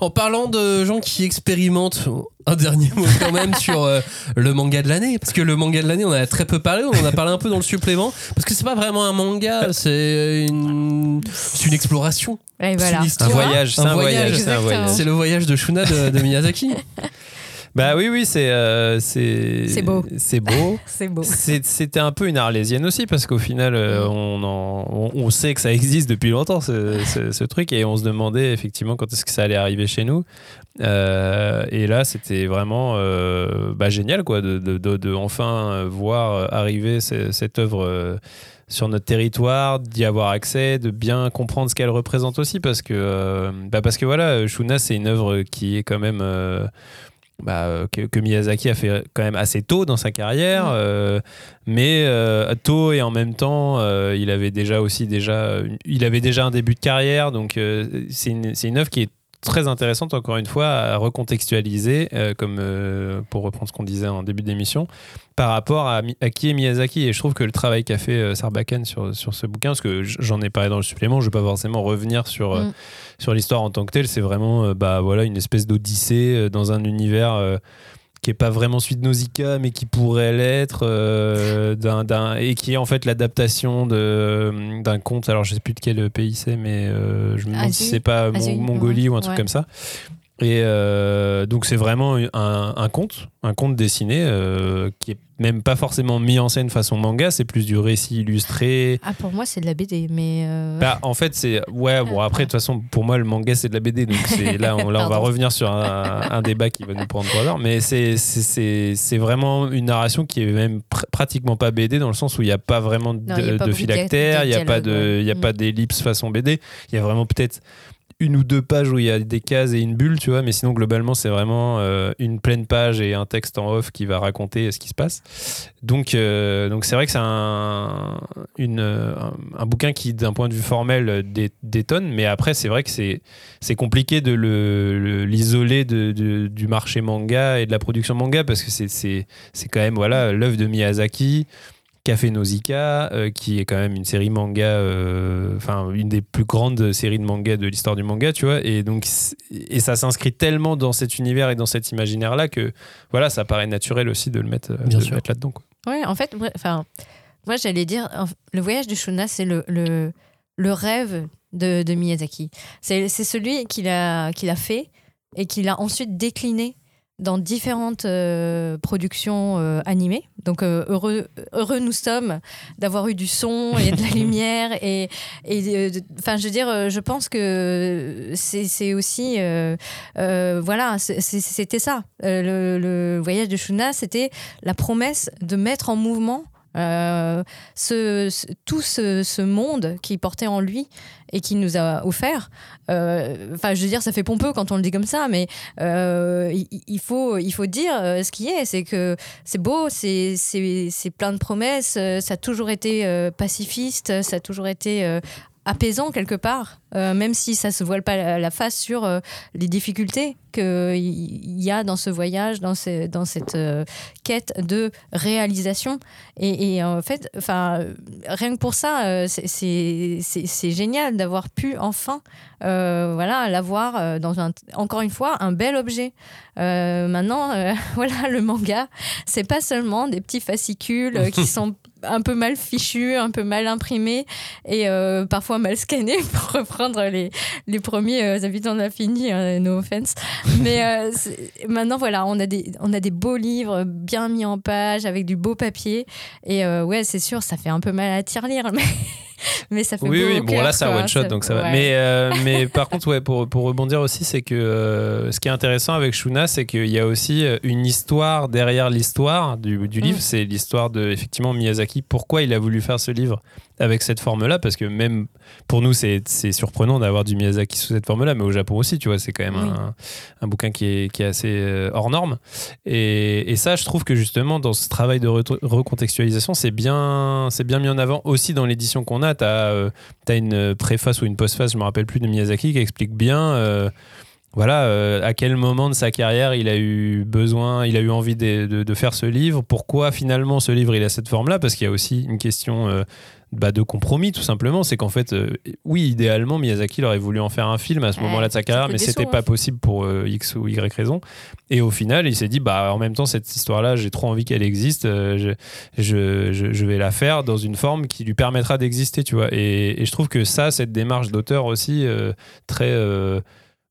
En parlant de gens qui expérimentent, un dernier mot quand même sur euh, le manga de l'année. Parce que le manga de l'année, on en a très peu parlé, on en a parlé un peu dans le supplément. Parce que c'est pas vraiment un manga, c'est une, c'est une exploration. Et C'est voilà. une un voyage c'est Un un, voyage, voyage, c'est un exactement. voyage C'est le voyage de Shuna de, de Miyazaki. bah oui oui c'est euh, c'est C'est beau. c'est beau C'est beau. C'était un peu une arlésienne aussi parce qu'au final, euh, on, en- on, on sait que ça existe depuis longtemps ce, ce- ce truc et on se demandait effectivement quand est-ce que ça allait arriver chez nous. Euh, et là, c'était vraiment euh, bah, génial quoi, de, de- de- de enfin euh, voir arriver ce- cette œuvre. sur notre territoire, d'y avoir accès, de bien comprendre ce qu'elle représente aussi, parce que, euh, bah parce que voilà, Shuna, c'est une œuvre qui est quand même bah, que, que Miyazaki a fait quand même assez tôt dans sa carrière, Mm. euh, mais euh, tôt et en même temps, euh, il avait déjà aussi déjà, il avait déjà un début de carrière, donc c'est une, c'est une œuvre qui est très intéressante encore une fois à recontextualiser, euh, comme euh, pour reprendre ce qu'on disait en début d'émission, par rapport à, qui est Miyazaki. Et je trouve que le travail qu'a fait euh, Sarbacane sur, sur ce bouquin, parce que j'en ai parlé dans le supplément, je ne vais pas forcément revenir sur, euh, Mm. sur l'histoire en tant que telle, c'est vraiment bah, voilà, une espèce d'odyssée dans un univers. Qui est pas vraiment suite Nausicaa, mais qui pourrait l'être, euh, d'un, d'un- et qui est en fait l'adaptation de, d'un conte. Alors je sais plus de quel pays c'est, mais euh, je me demande si c'est pas Asie, Mongolie ou un truc ouais. comme ça. Et euh, donc c'est vraiment un, un conte, un conte dessiné euh, qui est même pas forcément mis en scène façon manga, c'est plus du récit illustré. Ah, pour moi, c'est de la BD, mais. euh, Bah, en fait, c'est. Ouais, bon, après, de toute façon, pour moi, le manga, c'est de la BD. Donc, là, on, là, on va revenir sur un, un débat qui va nous prendre trois heures. Mais c'est- c'est- vraiment une narration qui est même pr- pratiquement pas BD, dans le sens où il n'y a pas vraiment de, Non, a pas de phylactère, il n'y a pas de- il y a pas d'ellipse façon BD. Il y a vraiment peut-être une ou deux pages où il y a des cases et une bulle, tu vois. Mais sinon, globalement, c'est vraiment euh, une pleine page et un texte en off qui va raconter ce qui se passe. Donc, euh, donc c'est vrai que c'est un, euh, un, bouquin qui, d'un point de vue formel, euh, dé- détonne, mais après, c'est vrai que c'est compliqué de le- le- l'isoler de, du marché manga et de la production manga parce que c'est quand même voilà l'œuvre de Miyazaki. Café Nausicaa, euh, qui est quand même une série manga, euh, enfin une des plus grandes séries de manga de l'histoire du manga, tu vois, et donc et ça s'inscrit tellement dans cet univers et dans cet imaginaire là que voilà, ça paraît naturel aussi de le mettre, euh, Bien de le mettre là-dedans. quoi. Ouais, en fait, enfin, moi j'allais dire, le voyage de Shuna, c'est le, le, le rêve de, de Miyazaki. C'est c'est celui qu'il a, qu'il a fait et qu'il a ensuite décliné dans différentes euh, productions euh, animées. Donc euh, heureux, heureux nous sommes d'avoir eu du son et de la lumière. Et, enfin, je veux dire, je pense que c'est aussi, voilà, c'était ça. Le, le voyage de Shuna, c'était la promesse de mettre en mouvement euh, tout ce, monde qu'il portait en lui et qu'il nous a offert. Euh, Enfin, je veux dire, ça fait pompeux quand on le dit comme ça, mais euh, il, faut, il faut dire ce qui est. C'est que c'est beau, c'est plein de promesses, ça a toujours été pacifiste, ça a toujours été apaisant quelque part, euh, même si ça se voile pas la, face sur euh, les difficultés qu'il y a dans ce voyage, dans, ce- dans cette euh, quête de réalisation. Et, et en fait, enfin, rien que pour ça, c'est- génial d'avoir pu enfin, voilà, l'avoir dans un, encore une fois, un bel objet. Maintenant, voilà, le manga, c'est pas seulement des petits fascicules qui sont un peu mal fichus, un peu mal imprimés et euh, parfois mal scannés pour reprendre les, les premiers euh, habitants de l'infini, hein, no offense. Mais euh, maintenant, voilà, on a, des, on a des beaux livres bien mis en page avec du beau papier. Et euh, ouais, c'est sûr, ça fait un peu mal à tirelire, mais, mais ça fait Oui, oui, bon cœur, là c'est un one shot donc ça va. ouais. Mais, euh, mais par contre, ouais, pour, pour rebondir aussi, c'est que euh, ce qui est intéressant avec Shuna, c'est qu'il y a aussi euh, une histoire derrière l'histoire du, du livre. Mm. C'est l'histoire de effectivement Miyazaki. Pourquoi il a voulu faire ce livre? Avec cette forme-là Parce que même pour nous, c'est surprenant d'avoir du Miyazaki sous cette forme-là, mais au Japon aussi, tu vois, c'est quand même Oui. un, un bouquin qui est, qui est assez euh, hors norme. Et, et ça, je trouve que justement, dans ce travail de re- recontextualisation, c'est bien, bien mis en avant aussi dans l'édition qu'on a. Tu as, une préface ou une postface, je me rappelle plus, de Miyazaki qui explique bien. euh, voilà, euh, à quel moment de sa carrière il a eu besoin, il a eu envie de, de- de faire ce livre? Pourquoi finalement ce livre il a cette forme-là? Parce qu'il y a aussi une question euh, bah, de compromis, tout simplement. C'est qu'en fait, euh, oui, idéalement, Miyazaki il aurait voulu en faire un film à ce moment-là de sa carrière, mais c'était pas possible pour X ou Y raison. Et au final, il s'est dit, bah, en même temps, cette histoire-là, j'ai trop envie qu'elle existe. je, je, je- je vais la faire dans une forme qui lui permettra d'exister, tu vois. Et, et je trouve que ça, cette démarche d'auteur aussi, très.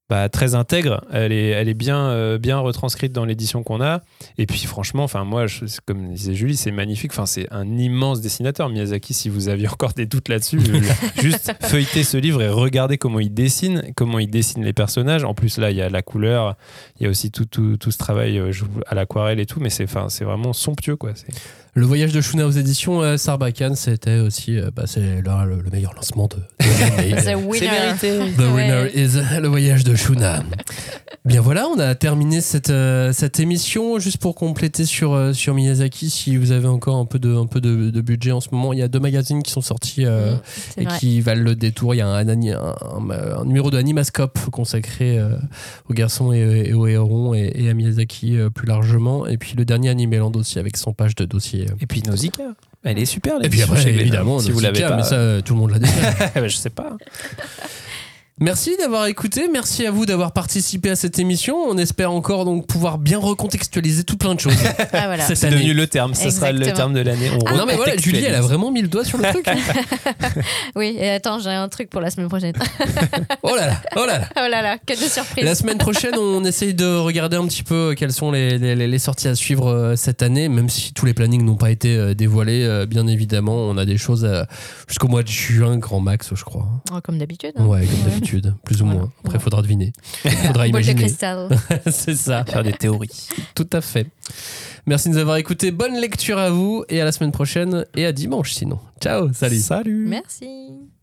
Bah, très intègre, elle est, elle est bien, euh, bien retranscrite dans l'édition qu'on a. Et puis franchement, enfin moi, je, comme disait Julie, c'est magnifique. Enfin, c'est un immense dessinateur, Miyazaki. Si vous aviez encore des doutes là-dessus, euh, juste feuilletez ce livre et regardez comment il dessine, comment il dessine les personnages. En plus là, il y a la couleur, il y a aussi tout, tout, tout ce travail euh, à l'aquarelle et tout, mais c'est, enfin, c'est vraiment somptueux quoi. C'est- Le voyage de Shuna aux éditions euh, Sarbacane, c'était aussi euh, bah, c'est le, le- le meilleur lancement de, de. The winner. The winner Ouais. is le voyage de Shuna. Bien voilà, on a terminé cette, euh, cette émission. Juste pour compléter sur, euh, sur Miyazaki, si vous avez encore un peu, de, un peu de, de budget en ce moment, il y a deux magazines qui sont sortis euh, et vrai. qui valent le détour. Il y a un, un, un- un numéro de Animascope consacré euh, aux garçons et, et aux hérons et, et à Miyazaki euh, plus largement. Et puis le dernier Animeland aussi avec 100 pages de dossier. Et puis Nausicaa, elle est super. Et puis après, évidemment, si vous l'avez pas, mais ça, tout le monde l'a déjà. je sais pas. Merci d'avoir écouté, merci à vous d'avoir participé à cette émission. On espère encore donc pouvoir bien recontextualiser tout plein de choses Ah, voilà. C'est devenu le terme, ce sera le terme de l'année. On Non mais voilà. Julie, elle a vraiment mis le doigt sur le truc. Oui, et attends, j'ai un truc pour la semaine prochaine. Oh là là, oh là là. oh là là, que de surprises. La semaine prochaine, on essaye de regarder un petit peu quelles sont les, les- les sorties à suivre euh, cette année, même si tous les plannings n'ont pas été euh, dévoilés. euh, Bien évidemment, on a des choses jusqu'au mois de juin, grand max, je crois. Oh, comme d'habitude. hein. Ouais, comme d'habitude, plus ou Voilà. moins. Après, faudra deviner. Faudra Boule de imaginer. cristal. C'est ça. faire des théories. Tout à fait. Merci de nous avoir écoutés. Bonne lecture à vous et à la semaine prochaine et à dimanche sinon. Ciao, salut. Salut. Merci.